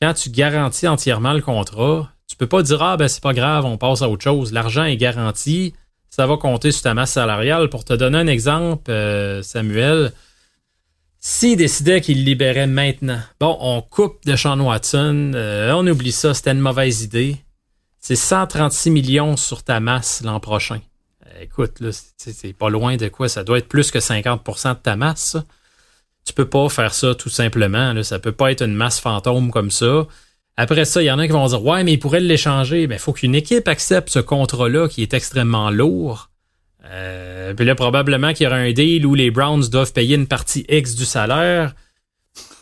quand tu garantis entièrement le contrat, tu peux pas dire ah ben c'est pas grave, on passe à autre chose. L'argent est garanti. ça va compter sur ta masse salariale. Pour te donner un exemple, euh, Samuel, s'il décidait qu'il libérait maintenant, bon, on coupe de Sean Watson, euh, on oublie ça, c'était une mauvaise idée. C'est 136 millions sur ta masse l'an prochain. écoute, là, c'est pas loin de quoi, ça doit être plus que 50% de ta masse. Tu peux pas faire ça tout simplement. Là. Ça peut pas être une masse fantôme comme ça. Après ça, il y en a qui vont dire Ouais, mais ils pourraient l'échanger. Mais il faut qu'une équipe accepte ce contrat-là qui est extrêmement lourd. Euh, puis là, probablement qu'il y aura un deal où les Browns doivent payer une partie X du salaire.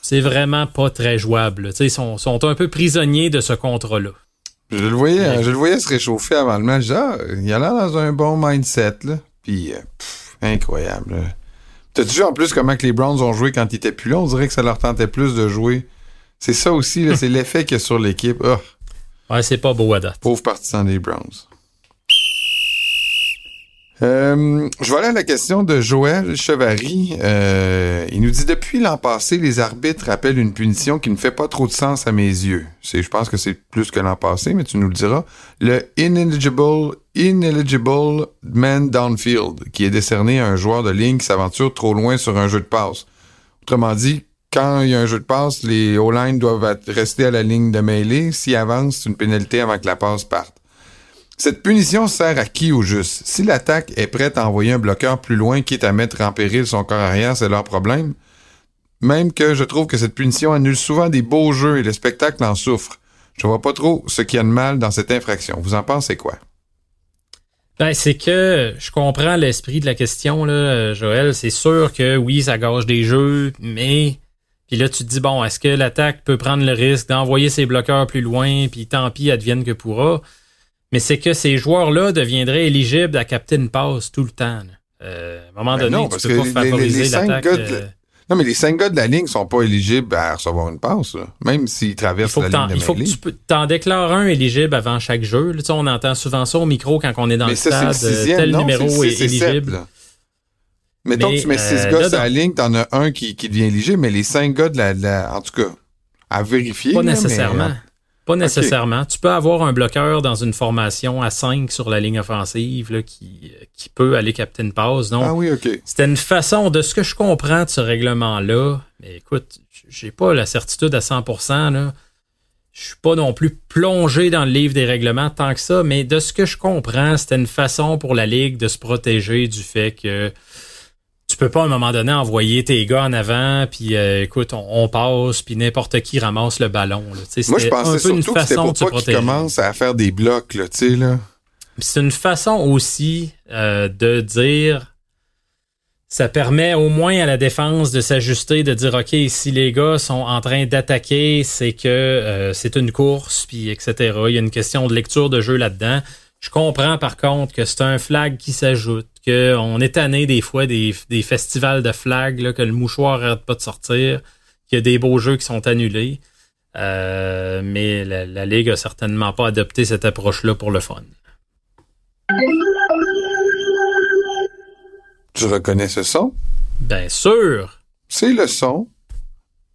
C'est vraiment pas très jouable. Ils sont, sont un peu prisonniers de ce contrat-là. Je le voyais, je le voyais se réchauffer avant le match. Ah, il a l'air dans un bon mindset, là. Puis, euh, incroyable. T'as-tu vu en plus comment que les Browns ont joué quand ils étaient plus là? On dirait que ça leur tentait plus de jouer. C'est ça aussi, c'est l'effet qu'il y a sur l'équipe. Oh. Ouais, c'est pas beau à date. Pauvre partisan des Browns. Euh, je vais aller à la question de Joël Chevary. Euh, il nous dit depuis l'an passé, les arbitres appellent une punition qui ne fait pas trop de sens à mes yeux. Je pense que c'est plus que l'an passé, mais tu nous le diras. Le ineligible, ineligible man downfield, qui est décerné à un joueur de ligne qui s'aventure trop loin sur un jeu de passe. Autrement dit, quand il y a un jeu de passe, les O-line doivent rester à la ligne de mêlée. S'ils avancent, c'est une pénalité avant que la passe parte. Cette punition sert à qui au juste? Si l'attaque est prête à envoyer un bloqueur plus loin, quitte à mettre en péril son corps arrière, c'est leur problème. Même que je trouve que cette punition annule souvent des beaux jeux et le spectacle en souffre. Je vois pas trop ce qu'il y a de mal dans cette infraction. Vous en pensez quoi? Ben, c'est que je comprends l'esprit de la question, là, Joël. C'est sûr que oui, ça gâche des jeux, mais puis là, tu te dis, bon, est-ce que l'attaque peut prendre le risque d'envoyer ses bloqueurs plus loin, puis tant pis, advienne que pourra mais c'est que ces joueurs-là deviendraient éligibles à capter une passe tout le temps. Euh, à un moment ben donné, tu peux pas favoriser l'attaque. Euh, non, mais les cinq gars de la ligne sont pas éligibles à recevoir une passe, même s'ils traversent la ligne de Il faut que tu en déclares un éligible avant chaque jeu. Là, on entend souvent ça au micro quand on est dans le stade. Euh, tel numéro est, éligible. Mettons que tu mets six gars sur la ligne, t'en as un qui, qui devient éligible, mais les cinq gars de la, en tout cas, à vérifier. Pas nécessairement. Pas nécessairement. Tu peux avoir un bloqueur dans une formation à 5 sur la ligne offensive là, qui, qui peut aller capter une passe. ah oui, OK. C'était une façon, de ce que je comprends de ce règlement-là, mais écoute, j'ai pas la certitude à 100%. Là. Je suis pas non plus plongé dans le livre des règlements tant que ça, mais de ce que je comprends, c'était une façon pour la Ligue de se protéger du fait que tu peux pas à un moment donné envoyer tes gars en avant, puis euh, écoute, on, passe, puis n'importe qui ramasse le ballon. Moi, je pensais surtout que c'était pour pas qu'ils commencent à faire des blocs, là, tu sais, là. C'est une façon aussi euh, de dire ça permet au moins à la défense de s'ajuster, de dire OK, si les gars sont en train d'attaquer, c'est que euh, c'est une course, puis etc. Il y a une question de lecture de jeu là-dedans. Je comprends par contre que c'est un flag qui s'ajoute, qu'on est tanné des fois des, festivals de flags, que le mouchoir n'arrête pas de sortir, qu'il y a des beaux jeux qui sont annulés. Euh, mais la, Ligue a certainement pas adopté cette approche-là pour le fun. Tu reconnais ce son? Bien sûr! C'est le son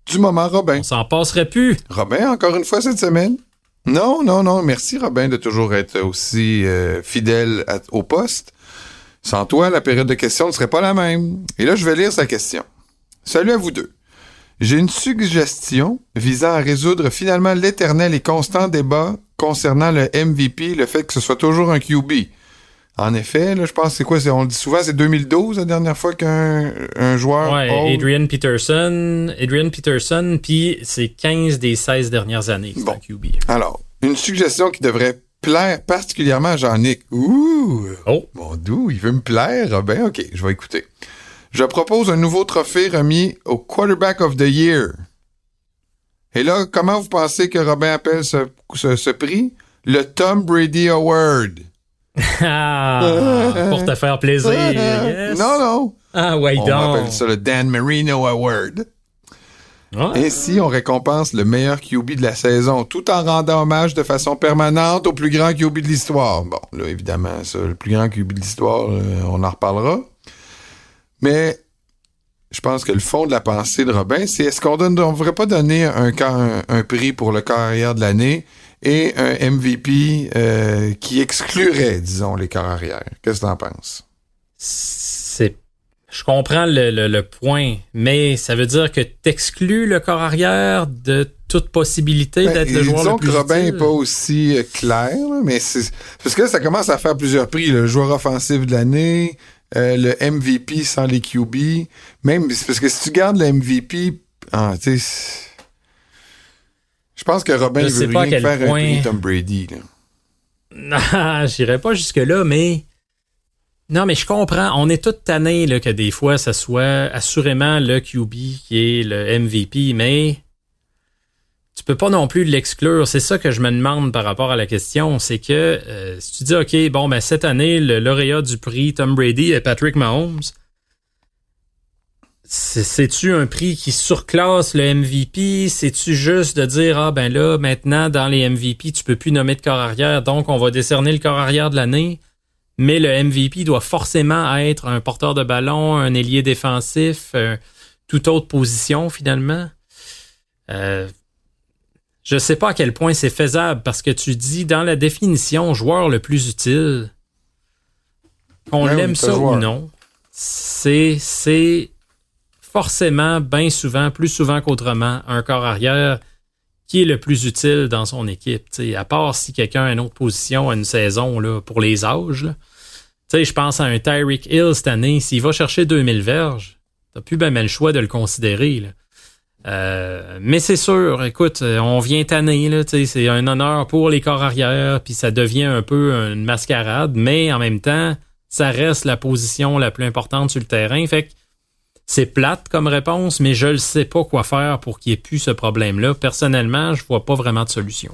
du moment Robin. On s'en passerait plus. Robin, encore une fois cette semaine. Non, non, non. Merci Robin de toujours être aussi euh, fidèle au poste. Sans toi, la période de questions ne serait pas la même. Et là, je vais lire sa question. Salut à vous deux. J'ai une suggestion visant à résoudre finalement l'éternel et constant débat concernant le MVP, le fait que ce soit toujours un QB. En effet, là, je pense que c'est quoi? On le dit souvent, c'est 2012 la dernière fois qu'un un joueur. Ouais, Adrian Peterson. Adrian Peterson, puis c'est 15 des 16 dernières années. Bon. QB. Alors, une suggestion qui devrait plaire particulièrement à Jean-Nic. Ouh! Oh! Mon doux, il veut me plaire. Ben, ok, je vais écouter. Je propose un nouveau trophée remis au Quarterback of the Year. Et là, comment vous pensez que Robin appelle ce, ce prix? Le Tom Brady Award. Ah, pour te faire plaisir. Non, non. Ah, ouais, On appelle ça le Dan Marino Award. Ainsi, on récompense le meilleur QB de la saison, tout en rendant hommage de façon permanente au plus grand QB de l'histoire. Bon, là, évidemment, ça, le plus grand QB de l'histoire, euh, on en reparlera. Mais je pense que le fond de la pensée de Robin, c'est est-ce qu'on ne devrait pas donner un, un, prix pour le carrière de l'année et un MVP euh, qui exclurait, disons, les corps arrière? Qu'est-ce que tu en penses? C'est je comprends le, point, mais ça veut dire que t'exclus le corps arrière de toute possibilité ben, d'être le joueur le plus que Robin n'est pas aussi euh, clair, mais c'est parce que ça commence à faire plusieurs prix. Le joueur offensif de l'année, euh, le MVP sans les QB, même parce que si tu gardes le MVP, ah, tu sais, je pense que Robin veut rien faire point... un Tom Brady. Non, j'irai pas jusque là, mais non, mais je comprends. On est tout tanné là, que des fois, ça soit assurément le QB qui est le MVP, mais tu peux pas non plus l'exclure. C'est ça que je me demande par rapport à la question. C'est que euh, si tu dis, OK, bon, ben cette année, le lauréat du prix Tom Brady est Patrick Mahomes, c'est-tu un prix qui surclasse le MVP? C'est-tu juste de dire, ah ben là, maintenant, dans les MVP, tu peux plus nommer de corps arrière, donc on va décerner le corps arrière de l'année? Mais le MVP doit forcément être un porteur de ballon, un ailier défensif, euh, toute autre position finalement. Euh, je ne sais pas à quel point c'est faisable parce que tu dis dans la définition joueur le plus utile, qu'on ben l'aime ça ou non, c'est c'est forcément bien souvent, plus souvent qu'autrement, un corps arrière qui est le plus utile dans son équipe. à part si quelqu'un a une autre position à une saison là, pour les âges. Je pense à un Tyreek Hill cette année. S'il va chercher 2000 verges, t'as plus bien le choix de le considérer. Euh, mais c'est sûr, écoute, on vient tanner, là, c'est un honneur pour les corps arrière, puis ça devient un peu une mascarade, mais en même temps, ça reste la position la plus importante sur le terrain. Fait c'est plate comme réponse, mais je ne sais pas quoi faire pour qu'il n'y ait plus ce problème-là. Personnellement, je vois pas vraiment de solution.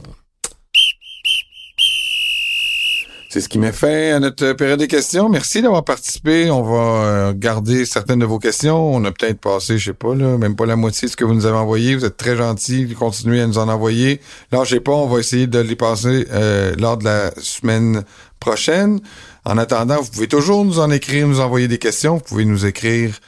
C'est ce qui met fin à notre période des questions. Merci d'avoir participé. On va euh, garder certaines de vos questions. On a peut-être passé, je sais pas, même pas la moitié de ce que vous nous avez envoyé. Vous êtes très gentils. Continuez à nous en envoyer. Là, je sais pas, on va essayer de les passer euh, lors de la semaine prochaine. En attendant, vous pouvez toujours nous en écrire, nous envoyer des questions. Vous pouvez nous écrire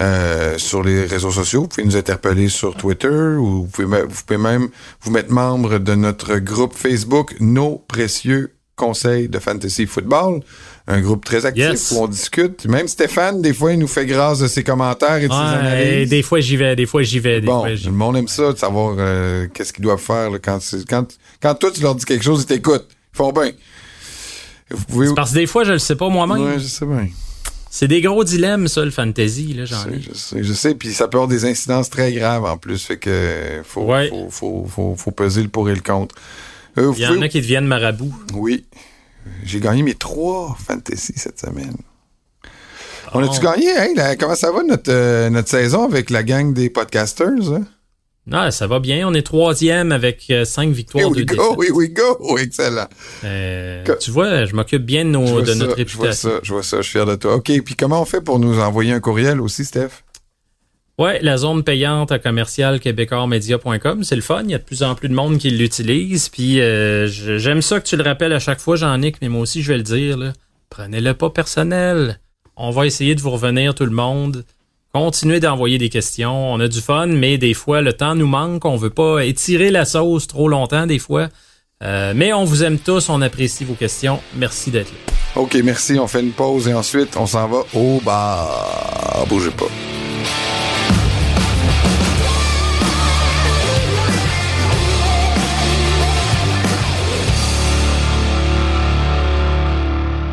euh, sur les réseaux sociaux. Vous pouvez nous interpeller sur Twitter ou vous pouvez, vous pouvez même vous mettre membre de notre groupe Facebook Nos Précieux conseil de fantasy football. Un groupe très actif où on discute. Même Stéphane, des fois, il nous fait grâce de ses commentaires et de ses analyses. Des fois, j'y vais, des fois, j'y vais. bon, le monde aime ça, de savoir euh, qu'est-ce qu'ils doivent faire quand, quand, quand toi, tu leur dis quelque chose, ils t'écoutent. Ils font bien. Parce que des fois, je le sais pas moi-même. Oui, je sais bien. C'est des gros dilemmes, ça, le fantasy, là, j'en Je sais, je sais. Puis ça peut avoir des incidences très graves en plus. Fait que faut, faut, faut, faut, peser le pour et le contre. Euh, Il y en a qui deviennent marabouts. Oui. J'ai gagné mes trois fantasy cette semaine. On a-tu oh. gagné? Hein? comment ça va notre, euh, notre saison avec la gang des podcasters? Hein? Non, ça va bien. On est troisième avec euh, cinq victoires. Here we go, here we go. Excellent. tu vois, je m'occupe bien de, nos, de notre réputation. Je vois ça, je vois ça, je suis fier de toi. OK, puis comment on fait pour nous envoyer un courriel aussi, Steph? Ouais, la zone payante à commercial québécoismedia.com, c'est le fun. Il y a de plus en plus de monde qui l'utilise. Puis euh, j'aime ça que tu le rappelles à chaque fois, Jean-Nic, mais moi aussi je vais le dire. Prenez-le pas personnel. On va essayer de vous revenir tout le monde. Continuez d'envoyer des questions. On a du fun, mais des fois le temps nous manque. On veut pas étirer la sauce trop longtemps des fois. Euh, mais on vous aime tous, on apprécie vos questions. Merci d'être là. OK, merci. On fait une pause et ensuite on s'en va au bar. Bougez pas.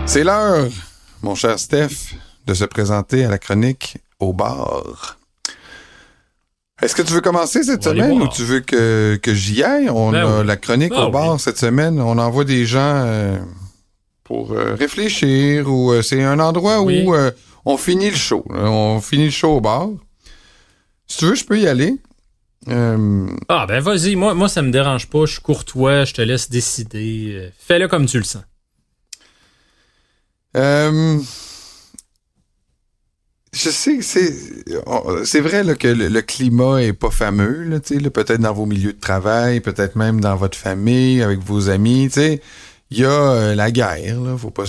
C'est l'heure, mon cher Steph, de se présenter à la chronique au bar. Est-ce que tu veux commencer cette semaine ou tu veux que, j'y aille? On ben a la chronique ben au bar cette semaine. On envoie des gens euh, pour euh, réfléchir ou euh, c'est un endroit où on finit le show. On finit le show au bar. Si tu veux, je peux y aller. Ah ben vas-y, moi, moi ça me dérange pas, je suis courtois, je te laisse décider. Fais-le comme tu le sens. Euh, je sais que c'est c'est vrai là, que le, climat est pas fameux là, peut-être dans vos milieux de travail, peut-être même dans votre famille, avec vos amis, tu Il y a euh, la guerre, là, faut pas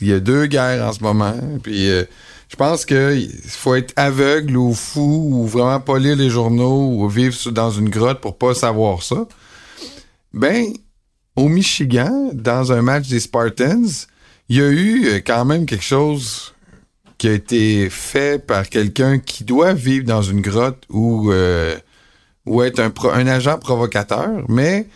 il y a deux guerres en ce moment, puis euh, je pense que faut être aveugle ou fou ou vraiment pas lire les journaux ou vivre dans une grotte pour pas savoir ça. Ben au Michigan, dans un match des Spartans, il y a eu euh, quand même quelque chose qui a été fait par quelqu'un qui doit vivre dans une grotte ou, euh, être un, agent provocateur, mais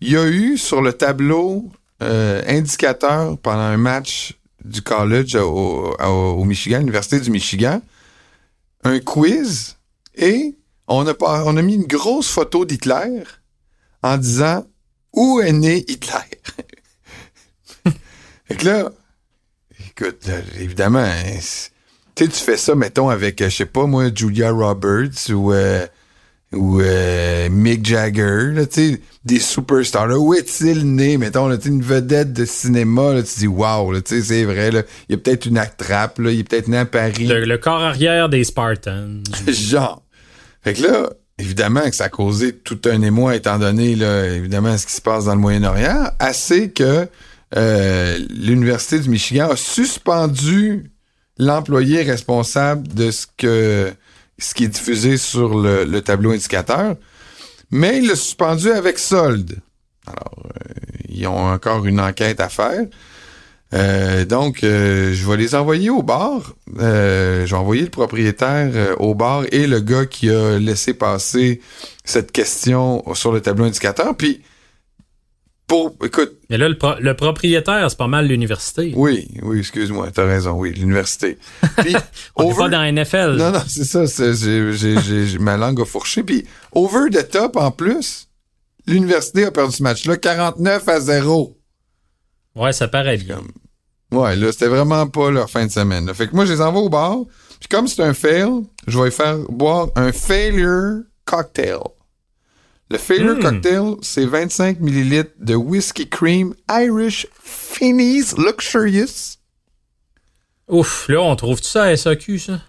il y a eu sur le tableau euh, indicateur pendant un match du college au Michigan, l'Université du Michigan, un quiz et on a, on a mis une grosse photo d'Hitler en disant où est né Hitler? fait que là, écoute, là, évidemment, hein, tu tu fais ça, mettons, avec, euh, je sais pas moi, Julia Roberts ou, euh, ou euh, Mick Jagger, là, tu sais, des superstars. Là, où est-il né, mettons, là, une vedette de cinéma, là, tu dis, wow, tu sais, c'est vrai, là, il y a peut-être une attrape, là, il est peut-être né à Paris. Le, le corps arrière des Spartans. Genre. Fait que là, évidemment que ça a causé tout un émoi, étant donné, là, évidemment, ce qui se passe dans le Moyen-Orient, assez que euh, l'Université du Michigan a suspendu l'employé responsable de ce que ce qui est diffusé sur le, le tableau indicateur, mais il l'a suspendu avec solde. Alors, euh, ils ont encore une enquête à faire. Euh, donc, euh, je vais les envoyer au bar. Euh, j'ai envoyé le propriétaire euh, au bar et le gars qui a laissé passer cette question sur le tableau indicateur. Puis, pour, écoute. Mais là, le, pro le propriétaire, c'est pas mal l'université. Oui, oui, excuse-moi, t'as raison, oui, l'université. On over... pas dans la NFL. Non, non, c'est ça, j'ai ma langue a fourché. Puis, over the top, en plus, l'université a perdu ce match-là 49 à 0. Ouais, ça paraît bien. Ouais, là, c'était vraiment pas leur fin de semaine. Là. Fait que moi, je les envoie au bar. Puis comme c'est un fail, je vais faire boire un failure cocktail. Le failure Hmm. mm. cocktail, c'est 25 millilitres de whiskey cream Irish Finney's Luxurious. Ouf, là, on trouve tout ça à SAQ, ça?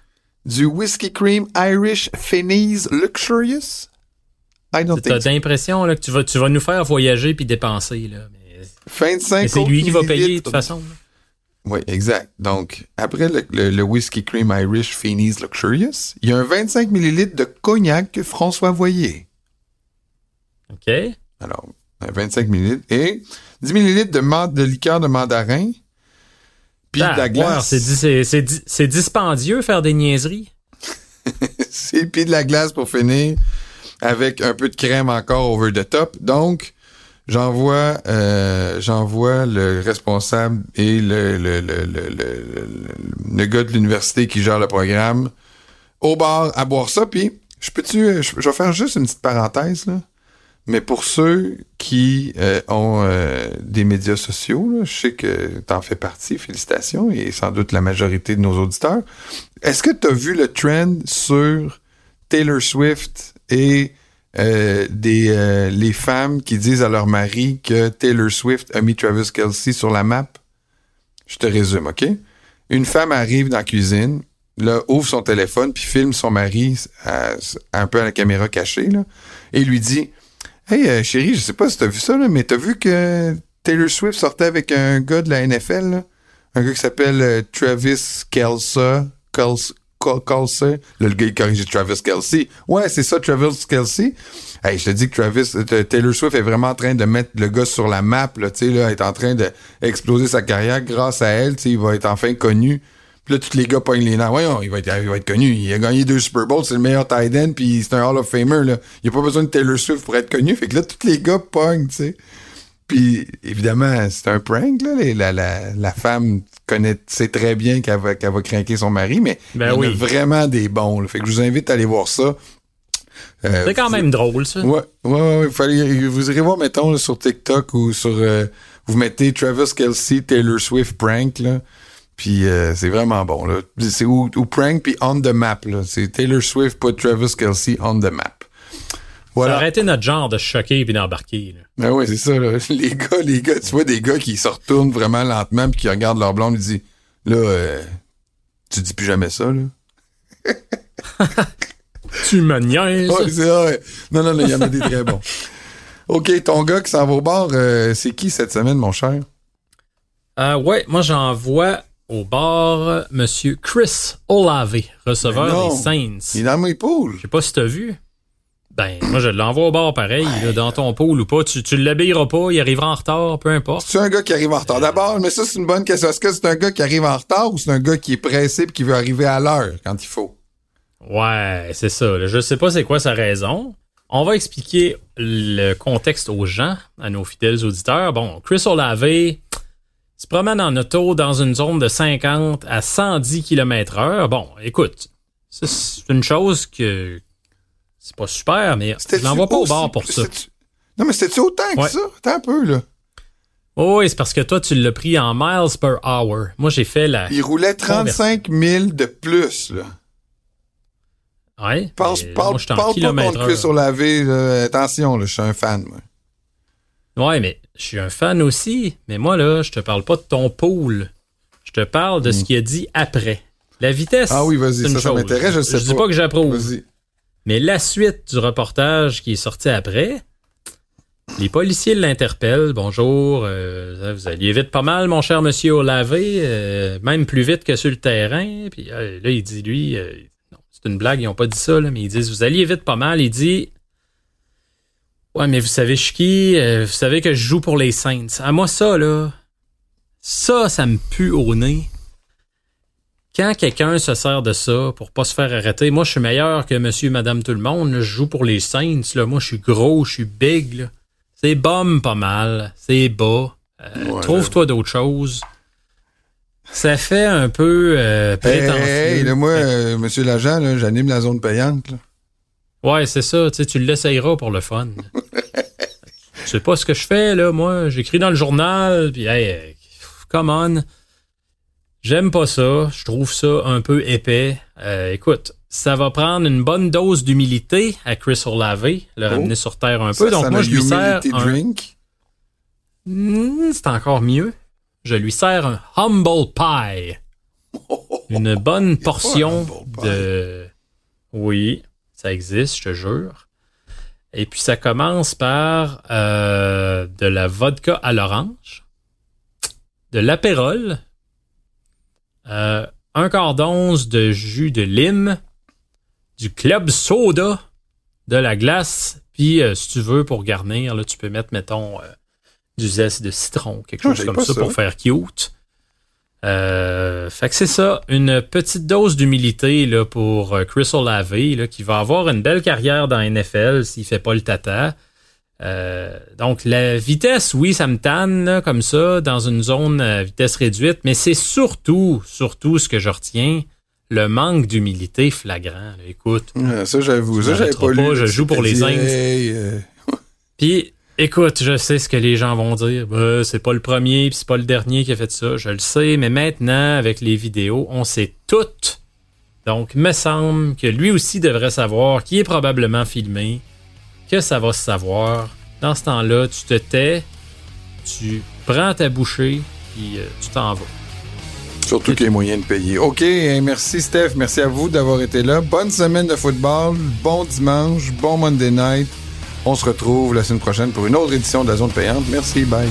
Du whiskey cream Irish Finney's Luxurious? I don't T'as l'impression que tu vas, tu vas nous faire voyager puis dépenser. Là. Mais, 25 mais c'est lui qui va payer de toute façon. là. Oui, exact. Donc, après le, le, le whisky cream Irish Finney's Luxurious, il y a un 25 millilitres de cognac François Voyer. OK? Alors, un 25 millilitres et 10 millilitres de, de liqueur de mandarin, puis de la glace. c'est di- c'est- c'est di- c'est dispendieux faire des niaiseries? C'est puis de la glace pour finir, avec un peu de crème encore over the top. Donc, j'envoie euh, j'envoie le responsable et le, le, le, le, le, le- le gars de l'université qui gère le programme au bar à boire ça. Puis, je peux-tu, je, je vais faire juste une petite parenthèse, là. Mais pour ceux qui euh, ont euh, des médias sociaux, je sais que t'en fais partie, félicitations, et sans doute la majorité de nos auditeurs. Est-ce que tu as vu le trend sur Taylor Swift et euh, des les femmes qui disent à leur mari que Taylor Swift a mis Travis Kelsey sur la map? Je te résume, OK? Une femme arrive dans la cuisine, là, ouvre son téléphone, puis filme son mari un peu à la caméra cachée, là, et lui dit Hey, euh, chérie, je sais pas si t'as vu ça, mais t'as vu que Taylor Swift sortait avec un gars de la NFL? Un gars qui s'appelle euh, Travis Kelce. Kelce. Kel- Kelce. Là, le gars, il corrige Travis Kelsey. Ouais, c'est ça, Travis Kelsey. Hey, je te dis que Travis, euh, Taylor Swift est vraiment en train de mettre le gars sur la map, là, tu sais, là, est en train d'exploser sa carrière grâce à elle, tu sais, il va être enfin connu. Puis là, tous les gars pognent les nerfs. Voyons, il va être, il va être connu. Il a gagné deux Super Bowls, c'est le meilleur tight end, puis c'est un Hall of Famer, là. Il n'y a pas besoin de Taylor Swift pour être connu. Fait que là, tous les gars pognent, tu sais. Puis, évidemment, c'est un prank, là. La, la, la femme connaît, sait très bien qu'elle va, qu'elle va craquer son mari, mais Ben il y en a vraiment des bons, là. Fait que je vous invite à aller voir ça. Euh, C'est quand même drôle, ça. Ouais, ouais, ouais, ouais. Fallait, vous irez voir, mettons, là, sur TikTok ou sur. euh, vous mettez Travis Kelsey, Taylor Swift prank, là. Puis euh, c'est vraiment bon, là. C'est ou, prank, puis on the map, là. C'est Taylor Swift, pas Travis Kelsey, on the map. Ça Voilà. aurait été notre genre de choquer puis d'embarquer. Ben oui, c'est ça, là. Les gars, les gars, tu vois des gars qui se retournent vraiment lentement puis qui regardent leur blonde et disent Là, euh, tu dis plus jamais ça, là. Tu me niaises. Ouais, c'est vrai. Non, non, il y en a des très bons. OK, ton gars qui s'en va au bar, euh, c'est qui cette semaine, mon cher? Euh, ouais, moi j'envoie au bar Monsieur Chris Olave, receveur des Saints. Il est dans mes poules. Je sais pas si t'as vu. Ben, moi, je l'envoie au bar pareil, là, dans ton pool ou pas. Tu, tu l'habilleras pas, il arrivera en retard, peu importe. C'est un gars qui arrive en retard. D'abord, mais ça, c'est une bonne question. Est-ce que c'est un gars qui arrive en retard ou c'est un gars qui est pressé et qui veut arriver à l'heure quand il faut? Ouais, c'est ça. là. Je sais pas c'est quoi sa raison. On va expliquer le contexte aux gens, à nos fidèles auditeurs. Bon, Chris Olave se promène en auto dans une zone de 50 à 110 km heure. Bon, écoute, c'est une chose que c'est pas super, mais je l'envoie pas au bar pour ça. Non, mais c'était-tu autant que Ouais. ça? Attends un peu, là. Oh, oui, c'est parce que toi, tu l'as pris en miles per hour. Moi, j'ai fait la... Il roulait 35 000 de plus, là. Ouais, Pense, parle, moi, en parle pas contre Chris heure. Olave, là. Attention, là, je suis un fan, moi. Ouais, mais je suis un fan aussi. Mais moi, là, je te parle pas de ton pool. Je te parle de ce qu'il a dit après. La vitesse. Ah oui, vas-y, ça, ça m'intéresse, je sais Je dis pas. pas que j'approuve. Vas-y. Mais la suite du reportage qui est sorti après, les policiers l'interpellent. Bonjour, euh, vous alliez vite pas mal, mon cher monsieur Olavé, euh, même plus vite que sur le terrain. Puis euh, là, il dit, lui, euh, non, c'est une blague, ils ont pas dit ça, là, mais ils disent, vous alliez vite pas mal. Il dit, ouais, mais vous savez, je suis qui? Euh, vous savez que je joue pour les Saints. À moi, ça, là, ça, ça me pue au nez quand quelqu'un se sert de ça pour pas se faire arrêter, moi je suis meilleur que monsieur, madame, tout le monde. là. je joue pour les Saints. Là. Moi je suis gros, je suis big. là. C'est bum pas mal. C'est bas. Euh, Ouais, Trouve-toi d'autres choses. Ça fait un peu euh, Hey, prétentieux. hey, là, moi, euh, monsieur l'agent, là, j'anime la zone payante, là. Ouais, c'est ça. Tu sais, tu l'essayeras pour le fun. Je sais pas ce que je fais, là. Moi, j'écris dans le journal, puis hey, come on. J'aime pas ça. Je trouve ça un peu épais. Euh, écoute, ça va prendre une bonne dose d'humilité à Chris Olave, le ramener sur terre un peu. Ça, Donc ça moi, je lui sers un... drink. Hmm, c'est encore mieux. Je lui sers un humble pie. Une bonne portion de... Oui, ça existe, je te jure. Et puis ça commence par euh, de la vodka à l'orange, de l'apérole, euh, un quart d'once de jus de lime, du club soda, de la glace, puis euh, si tu veux pour garnir, là, tu peux mettre, mettons, du zeste de citron, quelque Ah, chose comme ça, ça. pour faire cute. Euh, fait que c'est ça, une petite dose d'humilité là, pour euh, Chris Olave, là, qui va avoir une belle carrière dans la NFL s'il fait pas le tata. Euh, donc la vitesse, oui, ça me tanne là, comme ça, dans une zone à vitesse réduite, mais c'est surtout, surtout ce que je retiens, le manque d'humilité flagrant. là. Écoute, ça, j'avoue. Ça, j'avais pas pas, lu. je joue pour les hey, euh, Puis, écoute, je sais ce que les gens vont dire. Ben, c'est pas le premier, puis c'est pas le dernier qui a fait ça. Je le sais, mais maintenant, avec les vidéos, on sait tout. Donc, me semble que lui aussi devrait savoir, qui est probablement filmé, que ça va se savoir. Dans ce temps-là, tu te tais, tu prends ta bouchée, puis euh, tu t'en vas. Surtout qu'il y a moyen de payer. OK, hein, merci Steph. Merci à vous d'avoir été là. Bonne semaine de football. Bon dimanche. Bon Monday night. On se retrouve la semaine prochaine pour une autre édition de la Zone Payante. Merci, bye.